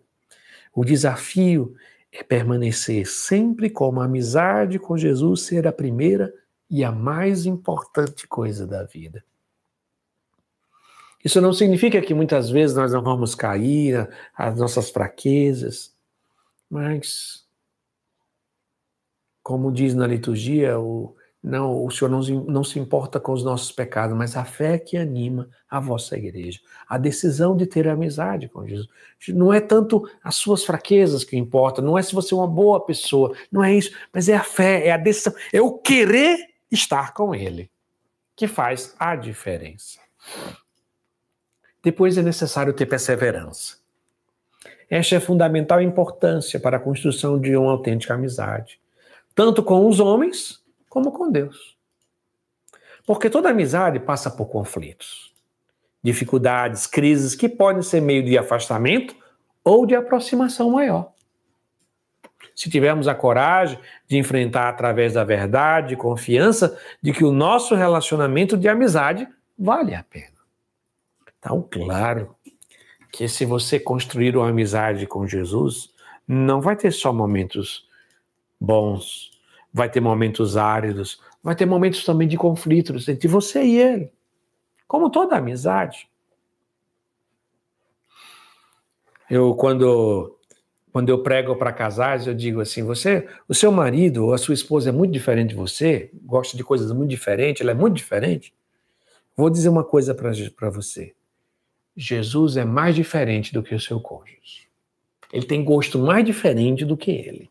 O desafio é permanecer sempre como a amizade com Jesus ser a primeira e a mais importante coisa da vida. Isso não significa que muitas vezes nós não vamos cair as nossas fraquezas, mas, como diz na liturgia, o, não, o Senhor não, não se importa com os nossos pecados, mas a fé que anima a vossa igreja. A decisão de ter amizade com Jesus. Não é tanto as suas fraquezas que importa, não é se você é uma boa pessoa, não é isso, mas é a fé, é a decisão, é o querer estar com Ele que faz a diferença. Depois é necessário ter perseverança. Esta é fundamental importância para a construção de uma autêntica amizade, tanto com os homens como com Deus. Porque toda amizade passa por conflitos, dificuldades, crises que podem ser meio de afastamento ou de aproximação maior. Se tivermos a coragem de enfrentar através da verdade e confiança de que o nosso relacionamento de amizade vale a pena. Então, claro que se você construir uma amizade com Jesus, não vai ter só momentos bons, vai ter momentos áridos, vai ter momentos também de conflitos entre você e ele. Como toda amizade. Eu, quando, quando eu prego para casais, eu digo assim: você, o seu marido ou a sua esposa é muito diferente de você, gosta de coisas muito diferentes, ela é muito diferente. Vou dizer uma coisa para você. Jesus é mais diferente do que o seu cônjuge. Ele tem gosto mais diferente do que ele.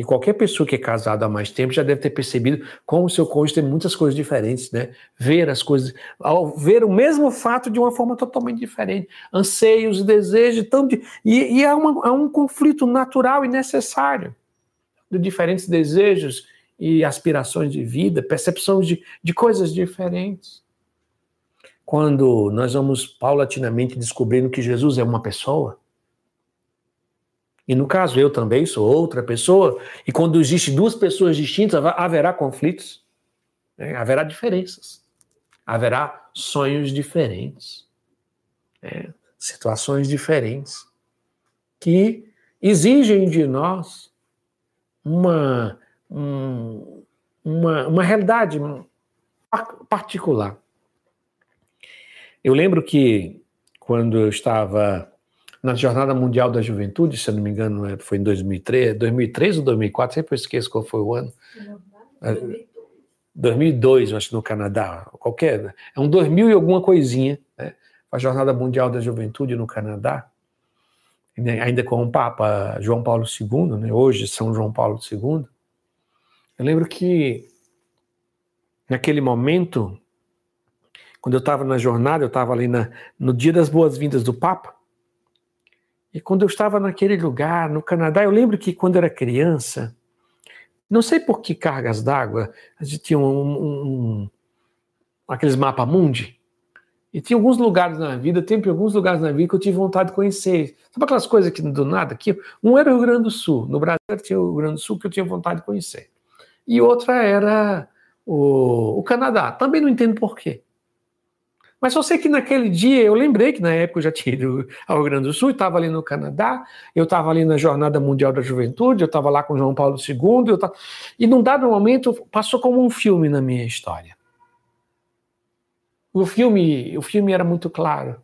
E qualquer pessoa que é casada há mais tempo já deve ter percebido como o seu cônjuge tem muitas coisas diferentes, né? Ver as coisas, ao ver o mesmo fato de uma forma totalmente diferente, anseios, desejos, tão de, e, e há, uma, há um conflito natural e necessário de diferentes desejos e aspirações de vida, percepções de, de coisas diferentes. Quando nós vamos paulatinamente descobrindo que Jesus é uma pessoa, e no caso eu também sou outra pessoa, e quando existe duas pessoas distintas, haverá conflitos, né? haverá diferenças, haverá sonhos diferentes, né? situações diferentes, que exigem de nós uma um, uma, uma realidade particular. Eu lembro que quando eu estava na Jornada Mundial da Juventude, se eu não me engano, é, foi em 2003, 2003 ou 2004, sempre eu esqueço qual foi o ano. 2002, acho, no Canadá, qualquer, é um 2000 e alguma coisinha, né? A Jornada Mundial da Juventude no Canadá, ainda com o Papa João Paulo II, né? hoje São João Paulo II. Eu lembro que naquele momento, quando eu estava na jornada, eu estava ali na, no dia das boas-vindas do Papa, e quando eu estava naquele lugar, no Canadá, eu lembro que quando era criança, não sei por que cargas d'água, a gente tinha um, um, um, aqueles mapa mundi, e tinha alguns lugares na vida, tem alguns lugares na vida que eu tive vontade de conhecer. Sabe aquelas coisas que do nada aqui? Um era o Rio Grande do Sul, no Brasil tinha o Rio Grande do Sul que eu tinha vontade de conhecer e outra era o, o Canadá. Também não entendo por quê. Mas só sei que naquele dia eu lembrei que na época eu já tinha ido ao Rio Grande do Sul, estava ali no Canadá, eu estava ali na Jornada Mundial da Juventude, eu estava lá com João Paulo II, tava... e num dado momento passou como um filme na minha história. O filme, o filme era muito claro.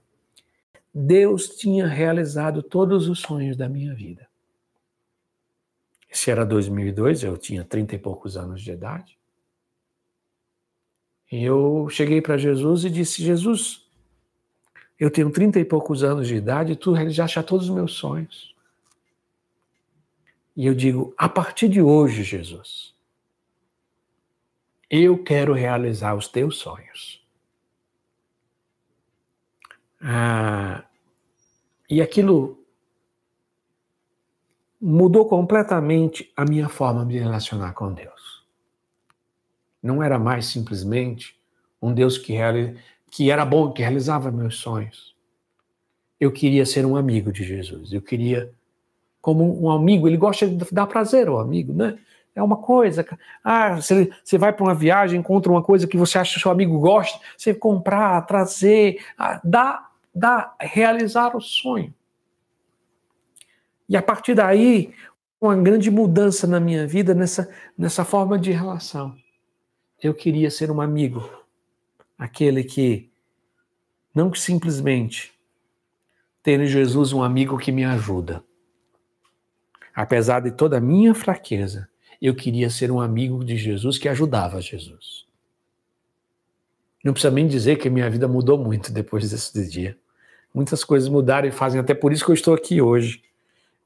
Deus tinha realizado todos os sonhos da minha vida. Se era 2002, eu tinha 30 e poucos anos de idade. E eu cheguei para Jesus e disse: Jesus, eu tenho 30 e poucos anos de idade e tu realizaste todos os meus sonhos. E eu digo: a partir de hoje, Jesus, eu quero realizar os teus sonhos. Ah, e aquilo mudou completamente a minha forma de relacionar com Deus. Não era mais simplesmente um Deus que, que era bom, que realizava meus sonhos. Eu queria ser um amigo de Jesus. Eu queria, como um amigo, ele gosta de dar prazer ao amigo, né? É uma coisa. Ah, você, você vai para uma viagem, encontra uma coisa que você acha que seu amigo gosta, você comprar, trazer, ah, dá, dá, realizar o sonho. E a partir daí, uma grande mudança na minha vida nessa, nessa forma de relação. Eu queria ser um amigo, aquele que não simplesmente ter em Jesus um amigo que me ajuda. Apesar de toda a minha fraqueza, eu queria ser um amigo de Jesus que ajudava Jesus. Não precisa nem dizer que minha vida mudou muito depois desse dia. Muitas coisas mudaram e fazem até por isso que eu estou aqui hoje.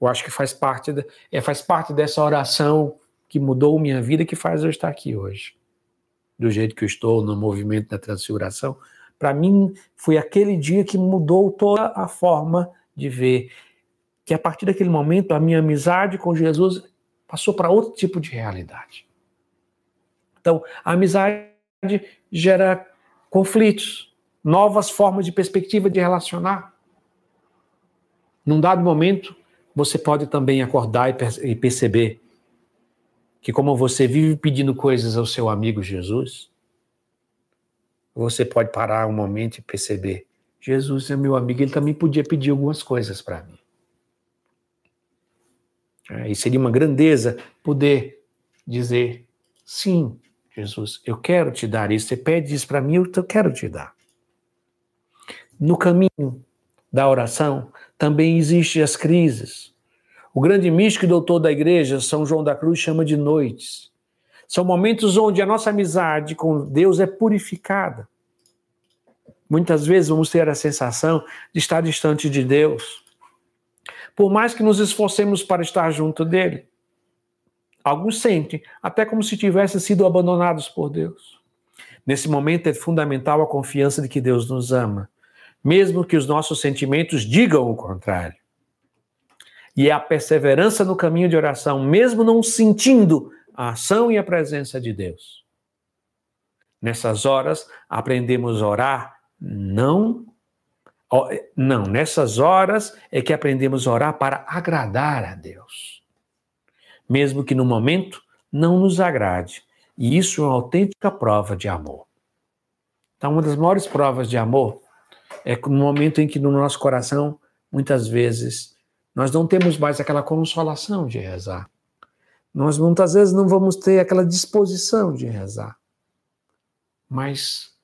Eu acho que faz parte, de, é, faz parte dessa oração que mudou minha vida que faz eu estar aqui hoje. Do jeito que eu estou no movimento da transfiguração. Para mim, foi aquele dia que mudou toda a forma de ver. Que a partir daquele momento, a minha amizade com Jesus passou para outro tipo de realidade. Então, a amizade gera conflitos, novas formas de perspectiva de relacionar. Num dado momento, você pode também acordar e perceber que, como você vive pedindo coisas ao seu amigo Jesus, você pode parar um momento e perceber: Jesus é meu amigo, ele também podia pedir algumas coisas para mim. É, e seria uma grandeza poder dizer: sim, Jesus, eu quero te dar isso. Você pede isso para mim, eu quero te dar. No caminho da oração também existem as crises. O grande místico e doutor da igreja, São João da Cruz, chama de noites. São momentos onde a nossa amizade com Deus é purificada. Muitas vezes vamos ter a sensação de estar distante de Deus. Por mais que nos esforcemos para estar junto dele, alguns sentem até como se tivessem sido abandonados por Deus. Nesse momento é fundamental a confiança de que Deus nos ama, mesmo que os nossos sentimentos digam o contrário. E é a perseverança no caminho de oração, mesmo não sentindo a ação e a presença de Deus. Nessas horas, aprendemos a orar não não, nessas horas é que aprendemos a orar para agradar a Deus. Mesmo que no momento não nos agrade. E isso é uma autêntica prova de amor. Então, uma das maiores provas de amor é no momento em que no nosso coração, muitas vezes, nós não temos mais aquela consolação de rezar. Nós muitas vezes não vamos ter aquela disposição de rezar. Mas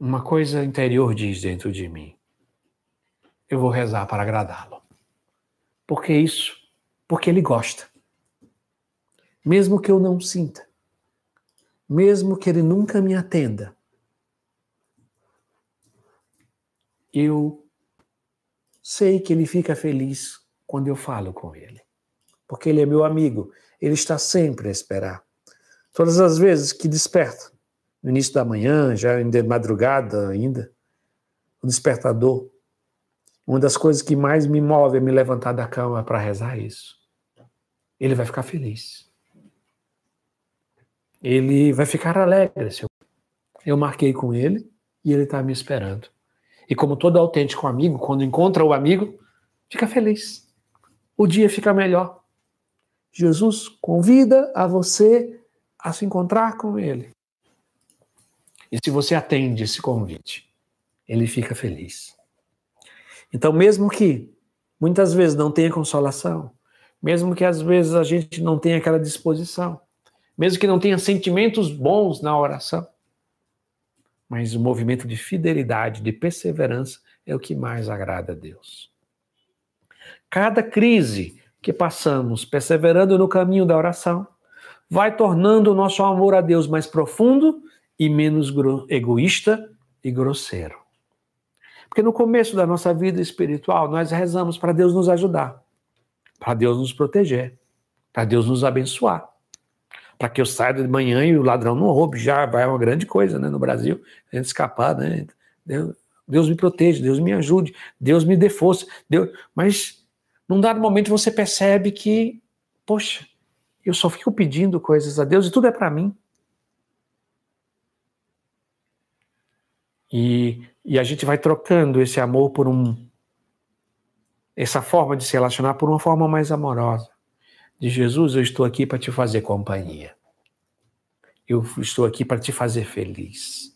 uma coisa interior diz dentro de mim: eu vou rezar para agradá-lo. Por que isso? Porque ele gosta. Mesmo que eu não sinta, mesmo que ele nunca me atenda, eu sei que ele fica feliz quando eu falo com ele. Porque ele é meu amigo, ele está sempre a esperar. Todas as vezes que desperta, no início da manhã, já de madrugada ainda, o despertador. Uma das coisas que mais me move a me levantar da cama para rezar isso. Ele vai ficar feliz. Ele vai ficar alegre. Eu, eu marquei com ele e ele está me esperando. E como todo autêntico amigo, quando encontra o amigo, fica feliz. O dia fica melhor. Jesus convida a você a se encontrar com ele. E se você atende esse convite, ele fica feliz. Então, mesmo que muitas vezes não tenha consolação, mesmo que às vezes a gente não tenha aquela disposição, mesmo que não tenha sentimentos bons na oração, mas o movimento de fidelidade, de perseverança é o que mais agrada a Deus. Cada crise que passamos perseverando no caminho da oração vai tornando o nosso amor a Deus mais profundo e menos egoísta e grosseiro. Porque no começo da nossa vida espiritual, nós rezamos para Deus nos ajudar, para Deus nos proteger, para Deus nos abençoar. Para que eu saia de manhã e o ladrão não roube, já vai uma grande coisa né, no Brasil, a gente escapar, né? Deus, Deus me proteja, Deus me ajude, Deus me dê força. Deus... Mas num dado momento você percebe que, poxa, eu só fico pedindo coisas a Deus e tudo é para mim. E, e a gente vai trocando esse amor por um. essa forma de se relacionar por uma forma mais amorosa. De Jesus, eu estou aqui para te fazer companhia. Eu estou aqui para te fazer feliz.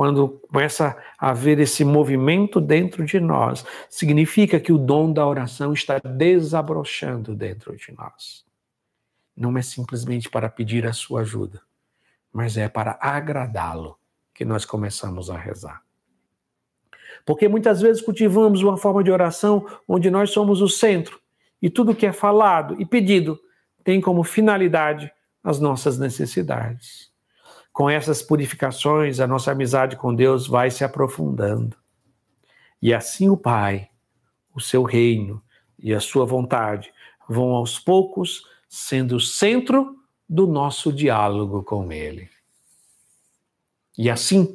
Quando começa a haver esse movimento dentro de nós, significa que o dom da oração está desabrochando dentro de nós. Não é simplesmente para pedir a sua ajuda, mas é para agradá-lo que nós começamos a rezar. Porque muitas vezes cultivamos uma forma de oração onde nós somos o centro e tudo que é falado e pedido tem como finalidade as nossas necessidades. Com essas purificações, a nossa amizade com Deus vai se aprofundando. E assim o Pai, o seu reino e a sua vontade vão aos poucos sendo o centro do nosso diálogo com Ele. E assim,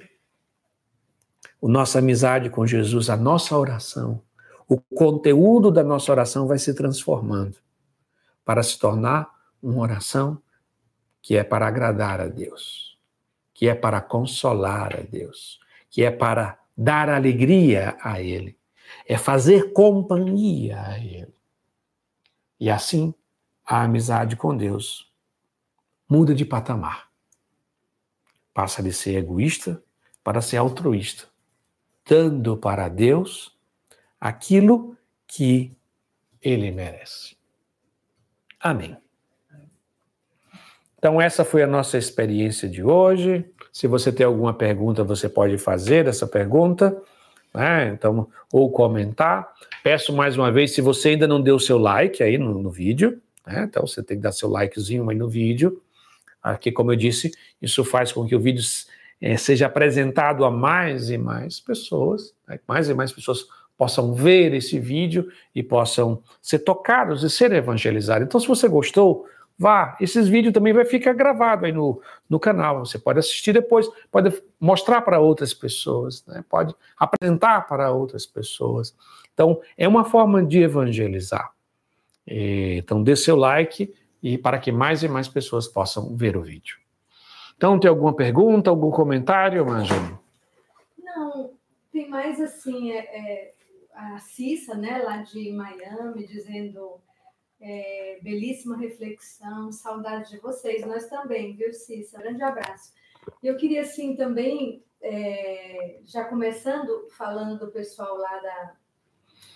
a nossa amizade com Jesus, a nossa oração, o conteúdo da nossa oração vai se transformando para se tornar uma oração que é para agradar a Deus, que é para consolar a Deus, que é para dar alegria a Ele, é fazer companhia a Ele. E assim, a amizade com Deus muda de patamar passa de ser egoísta para ser altruísta, dando para Deus aquilo que ele merece. Amém. Então, essa foi a nossa experiência de hoje. Se você tem alguma pergunta, você pode fazer essa pergunta, né? Então, ou comentar. Peço mais uma vez, se você ainda não deu o seu like aí no, no vídeo, né? Então você tem que dar seu likezinho aí no vídeo. Aqui, como eu disse, isso faz com que o vídeo é, seja apresentado a mais e mais pessoas, né? mais e mais pessoas possam ver esse vídeo e possam ser tocados e ser evangelizados. Então, se você gostou, vá. Esses vídeos também vai ficar gravado aí no, no canal. Você pode assistir depois, pode mostrar para outras pessoas, né? pode apresentar para outras pessoas. Então, é uma forma de evangelizar. Então, dê seu like e para que mais e mais pessoas possam ver o vídeo. Então, tem alguma pergunta, algum comentário, Marjane? Não, tem mais assim, é, é, a Cissa, né, lá de Miami, dizendo é, belíssima reflexão, saudade de vocês, nós também, viu, Cissa? Grande abraço. Eu queria, assim, também, é, já começando, falando do pessoal lá da,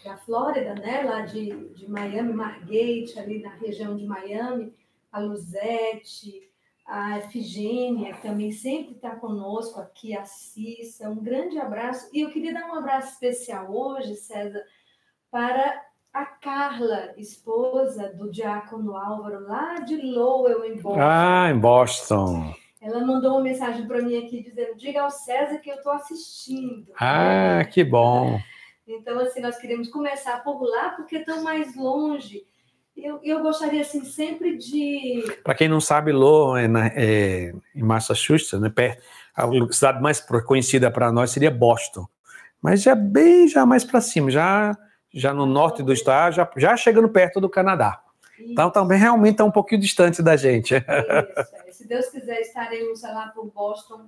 da Flórida, né? Lá de, de Miami, Margate, ali na região de Miami, a Luzete, a Efigênia, que também sempre está conosco aqui, a Cissa, um grande abraço. E eu queria dar um abraço especial hoje, César, para a Carla, esposa do diácono Álvaro, lá de Lowell, em Boston. Ah, em Boston. Ela mandou uma mensagem para mim aqui dizendo: diga ao César que eu estou assistindo. Ah, que bom. Então, assim, nós queremos começar por lá, porque estão mais longe. Eu, eu gostaria, assim, sempre de... Para quem não sabe, Lowell é, na, é em Massachusetts, né? Perto, a cidade mais conhecida para nós seria Boston. Mas já bem já mais para cima, já, já no norte do estado, já, já chegando perto do Canadá. Isso. Então, também realmente está um pouquinho distante da gente. Isso, é. Se Deus quiser, estaremos lá por Boston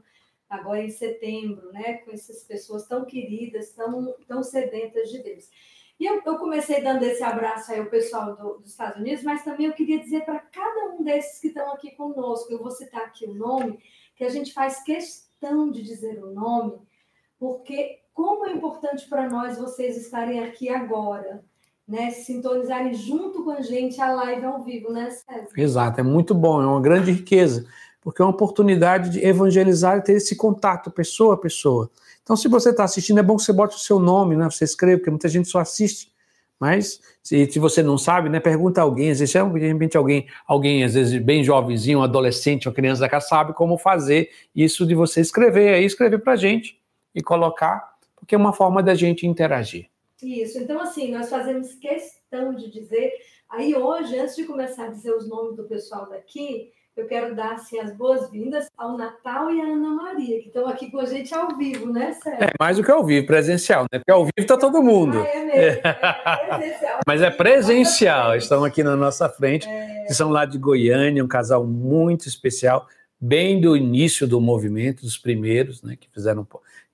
agora em setembro, né, com essas pessoas tão queridas, tão, tão sedentas de Deus. E eu, eu comecei dando esse abraço aí ao pessoal do, dos Estados Unidos, mas também eu queria dizer para cada um desses que estão aqui conosco, eu vou citar aqui o nome, que a gente faz questão de dizer o nome, porque como é importante para nós vocês estarem aqui agora, né? Se sintonizarem junto com a gente a live ao vivo, né, César? Exato, é muito bom, é uma grande riqueza porque é uma oportunidade de evangelizar e ter esse contato pessoa a pessoa. Então, se você está assistindo, é bom que você bote o seu nome, né? Você escreva, porque muita gente só assiste. Mas se, se você não sabe, né, pergunta a alguém, às vezes, de repente alguém, alguém, às vezes, bem jovenzinho, um adolescente, uma criança da casa, sabe como fazer isso de você escrever, aí escrever para gente e colocar, porque é uma forma da gente interagir. Isso, então assim, nós fazemos questão de dizer, aí hoje, antes de começar a dizer os nomes do pessoal daqui, eu quero dar assim, as boas-vindas ao Natal e à Ana Maria, que estão aqui com a gente ao vivo, né, Sérgio? É mais do que ao vivo, presencial, né? Porque ao vivo está todo mundo. Ah, é mesmo, é Mas é presencial, estão aqui na nossa frente, é... que são lá de Goiânia, um casal muito especial, bem do início do movimento, dos primeiros, né, que fizeram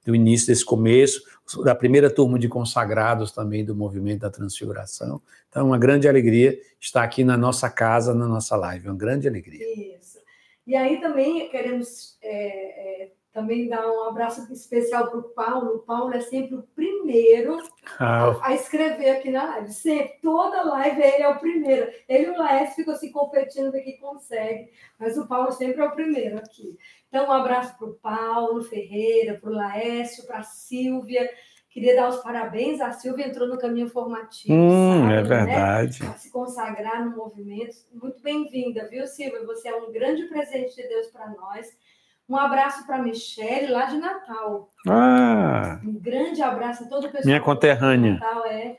do início desse começo, da primeira turma de consagrados também do movimento da transfiguração. Então, uma grande alegria estar aqui na nossa casa, na nossa live, uma grande alegria. Isso. E aí também queremos é, é, também dar um abraço especial para o Paulo. O Paulo é sempre o primeiro ah. a, escrever aqui na live. Sempre, toda live ele é o primeiro. Ele e o Laércio ficam se competindo ver quem consegue, mas o Paulo sempre é o primeiro aqui. Então, um abraço para o Paulo Ferreira, para o Laércio, para a Silvia. Queria dar os parabéns. A Silvia entrou no caminho formativo. Hum, é né? verdade. Né? Para se consagrar no movimento. Muito bem-vinda, viu, Silvia? Você é um grande presente de Deus para nós. Um abraço para a Michelle, lá de Natal. Ah! Um grande abraço a todo o pessoal. Minha conterrânea. Natal, é.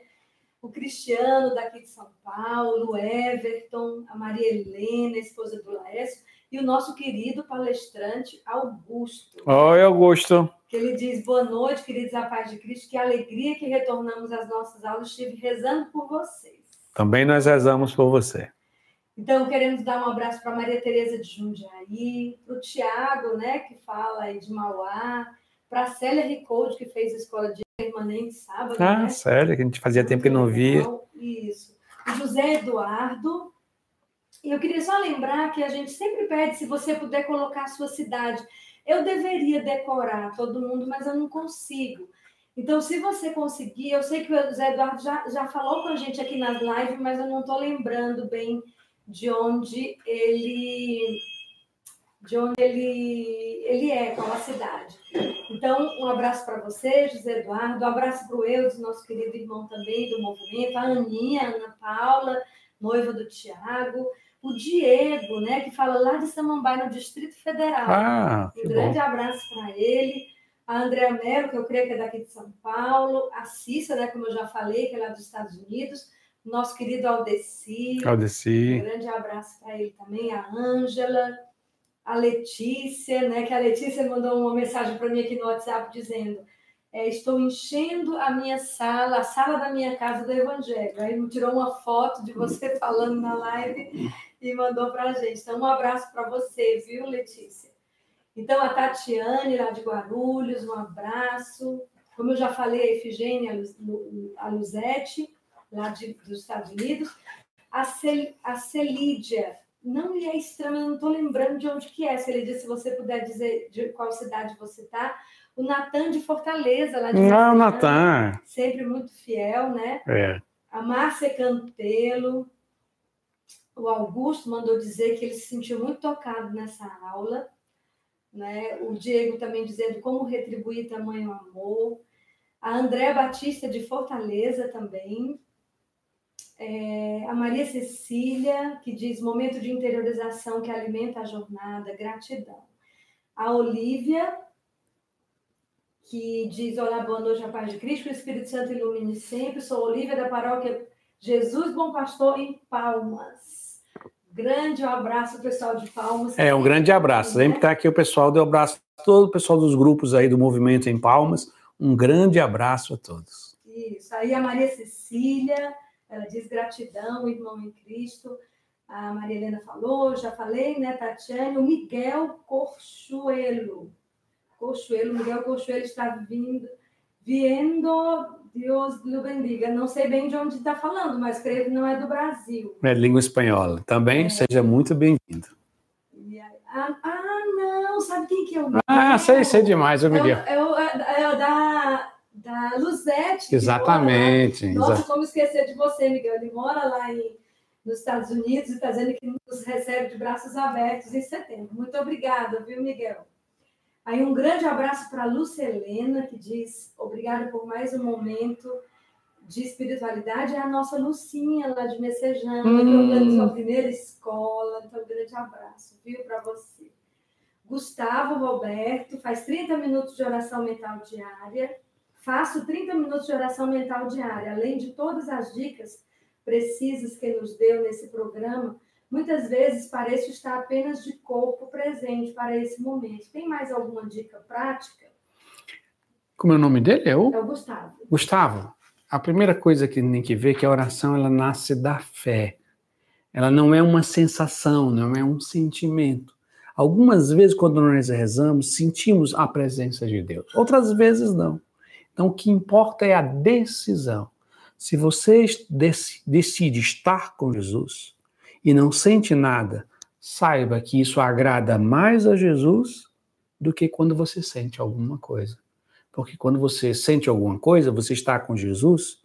O Cristiano, daqui de São Paulo, o Everton, a Maria Helena, esposa do Laércio e o nosso querido palestrante Augusto. Oi, Augusto. Que ele diz: Boa noite, queridos a paz de Cristo, que alegria que retornamos às nossas aulas. Estive rezando por vocês. Também nós rezamos por você. Então, queremos dar um abraço para Maria Tereza de Jundiaí, para o Tiago, né, que fala aí de Mauá, para a Célia Ricode, que fez a escola de permanente sábado. Ah, né? Célia, que a gente fazia tempo que não via. Isso. O José Eduardo, e eu queria só lembrar que a gente sempre pede, se você puder colocar a sua cidade. Eu deveria decorar todo mundo, mas eu não consigo. Então, se você conseguir, eu sei que o Zé Eduardo já, já falou com a gente aqui nas lives, mas eu não estou lembrando bem de onde ele de onde ele, ele é, qual a cidade. Então, um abraço para você, José Eduardo, um abraço para o Eudes, nosso querido irmão também do movimento, a Aninha, a Ana Paula, noiva do Tiago, o Diego, né, que fala lá de Samambaia, no Distrito Federal. Ah, um grande bom. abraço para ele. A Andréa Mello, que eu creio que é daqui de São Paulo. A Cissa, né, como eu já falei, que é lá dos Estados Unidos. Nosso querido Aldeci. Aldeci. Um grande abraço para ele também. A Ângela a Letícia, né? Que a Letícia mandou uma mensagem para mim aqui no WhatsApp dizendo: é, estou enchendo a minha sala, a sala da minha casa do Evangelho. Aí tirou uma foto de você falando na live e mandou para a gente. Então, um abraço para você, viu, Letícia? Então, a Tatiane, lá de Guarulhos, um abraço. Como eu já falei, a Efigênia, a Luzete, lá de, dos Estados Unidos. A, Cel, a Celídia, não lhe é estranho, eu não estou lembrando de onde que é. Se ele disse, se você puder dizer de qual cidade você está. O Natan de Fortaleza, lá de Não, Natan. Sempre muito fiel, né? É. A Márcia Cantelo. O Augusto mandou dizer que ele se sentiu muito tocado nessa aula. Né? O Diego também dizendo como retribuir tamanho amor. A Andréa Batista de Fortaleza também. É, a Maria Cecília, que diz momento de interiorização que alimenta a jornada, gratidão. A Olívia, que diz: Olá, boa noite, a paz de Cristo, o Espírito Santo ilumine sempre. Sou Olívia da paróquia Jesus Bom Pastor em Palmas. Grande abraço, pessoal de Palmas. É, um grande abraço. Sempre está aqui o pessoal, deu abraço a todo o pessoal dos grupos aí do movimento em Palmas. Um grande abraço a todos. Isso. Aí a Maria Cecília. Ela diz gratidão, irmão em Cristo. A Maria Helena falou, já falei, né, Tatiane? O Miguel Corchuelo. Corchuelo, Miguel Corchuelo está vindo, vindo, Deus o bendiga. Não sei bem de onde está falando, mas creio que não é do Brasil. É língua espanhola. Também é. seja muito bem-vindo. Ah, ah, não, sabe quem que é o Miguel? Ah, sei, sei demais, o Miguel. É, o, é, é, é da da Luzete. Exatamente. Nossa, exa como esquecer de você, Miguel. Ele mora lá em, nos Estados Unidos e está dizendo que nos recebe de braços abertos em setembro. Muito obrigada, viu, Miguel? Aí um grande abraço para a Lúcia Helena, que diz obrigada por mais um momento de espiritualidade. É a nossa Lucinha lá de Messejana, hum. que organizou a primeira escola. Então, um grande abraço, viu, para você. Gustavo Roberto faz 30 minutos de oração mental diária. Faço 30 minutos de oração mental diária, além de todas as dicas precisas que nos deu nesse programa. Muitas vezes pareço estar apenas de corpo presente para esse momento. Tem mais alguma dica prática? Como é o nome dele? É o, é o Gustavo. Gustavo, a primeira coisa que tem que ver é que a oração ela nasce da fé. Ela não é uma sensação, não é um sentimento. Algumas vezes, quando nós rezamos, sentimos a presença de Deus. Outras vezes, não. Então, o que importa é a decisão. Se você decide estar com Jesus e não sente nada, saiba que isso agrada mais a Jesus do que quando você sente alguma coisa. Porque quando você sente alguma coisa, você está com Jesus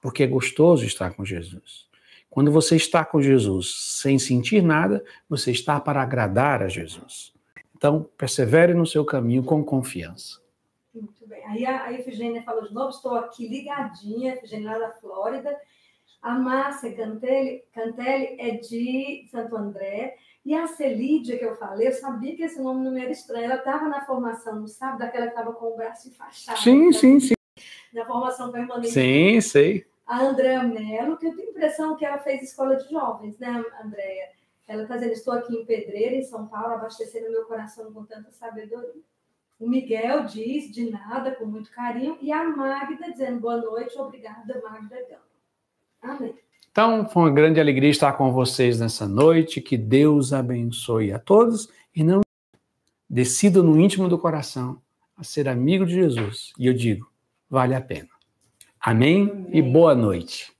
porque é gostoso estar com Jesus. Quando você está com Jesus sem sentir nada, você está para agradar a Jesus. Então, persevere no seu caminho com confiança. Muito bem. Aí a, a Efigênia falou de novo, estou aqui ligadinha, Efigênia lá da Flórida. A Márcia Cantelli, Cantelli é de Santo André. E a Celídia, que eu falei, eu sabia que esse nome não era estranho. Ela estava na formação, não sabe? Daquela que estava com o braço enfaixado. Sim, né? sim, sim. Na formação permanente. Sim, sei. A Andréa Mello, que eu tenho a impressão que ela fez escola de jovens, né, Andréa? Ela está dizendo, estou aqui em Pedreira, em São Paulo, abastecendo meu coração com tanta sabedoria. O Miguel diz de nada, com muito carinho, e a Magda dizendo boa noite, obrigada, Magda Gama. Amém. Então, foi uma grande alegria estar com vocês nessa noite. Que Deus abençoe a todos e não decida no íntimo do coração a ser amigo de Jesus. E eu digo, vale a pena. Amém, Amém. e boa noite.